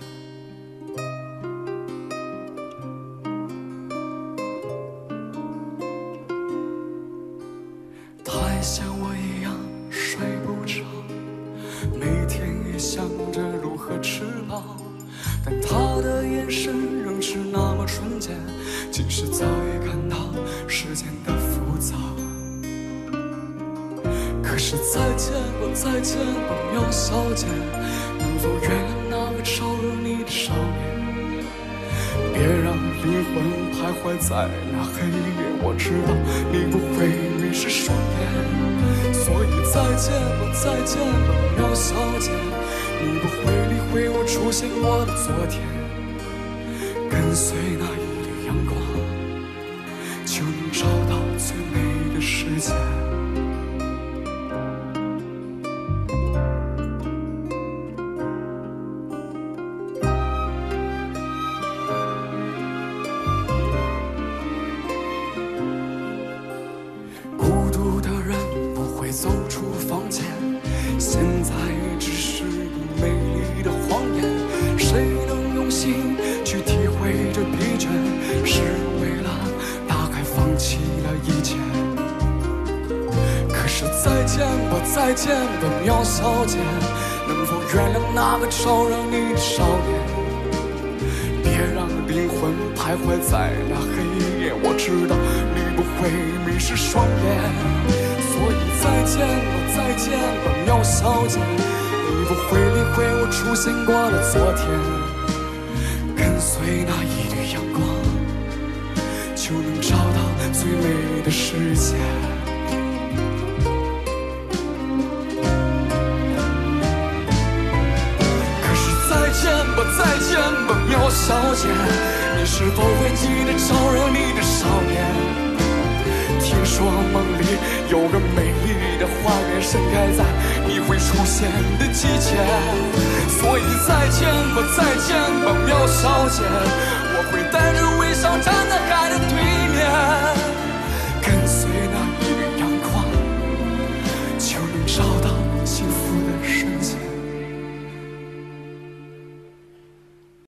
在那黑夜，我知道你不会迷失双眼，所以再见吧，再见吧，喵小姐，你不会理会我出现过的昨天，跟随那一缕阳光，那个招惹你的少年？别让灵魂徘徊在那黑夜，我知道你不会迷失双眼，所以再见吧，再见吧，喵小姐，你不会理会我出现过的昨天，跟随那一缕阳光，就能找到最美的世界。小姐，你是否会记得招惹你的少年？听说梦里有个美丽的花园盛开在你会出现的季节，所以再见吧，再见吧，喵小姐，我会带着微笑站在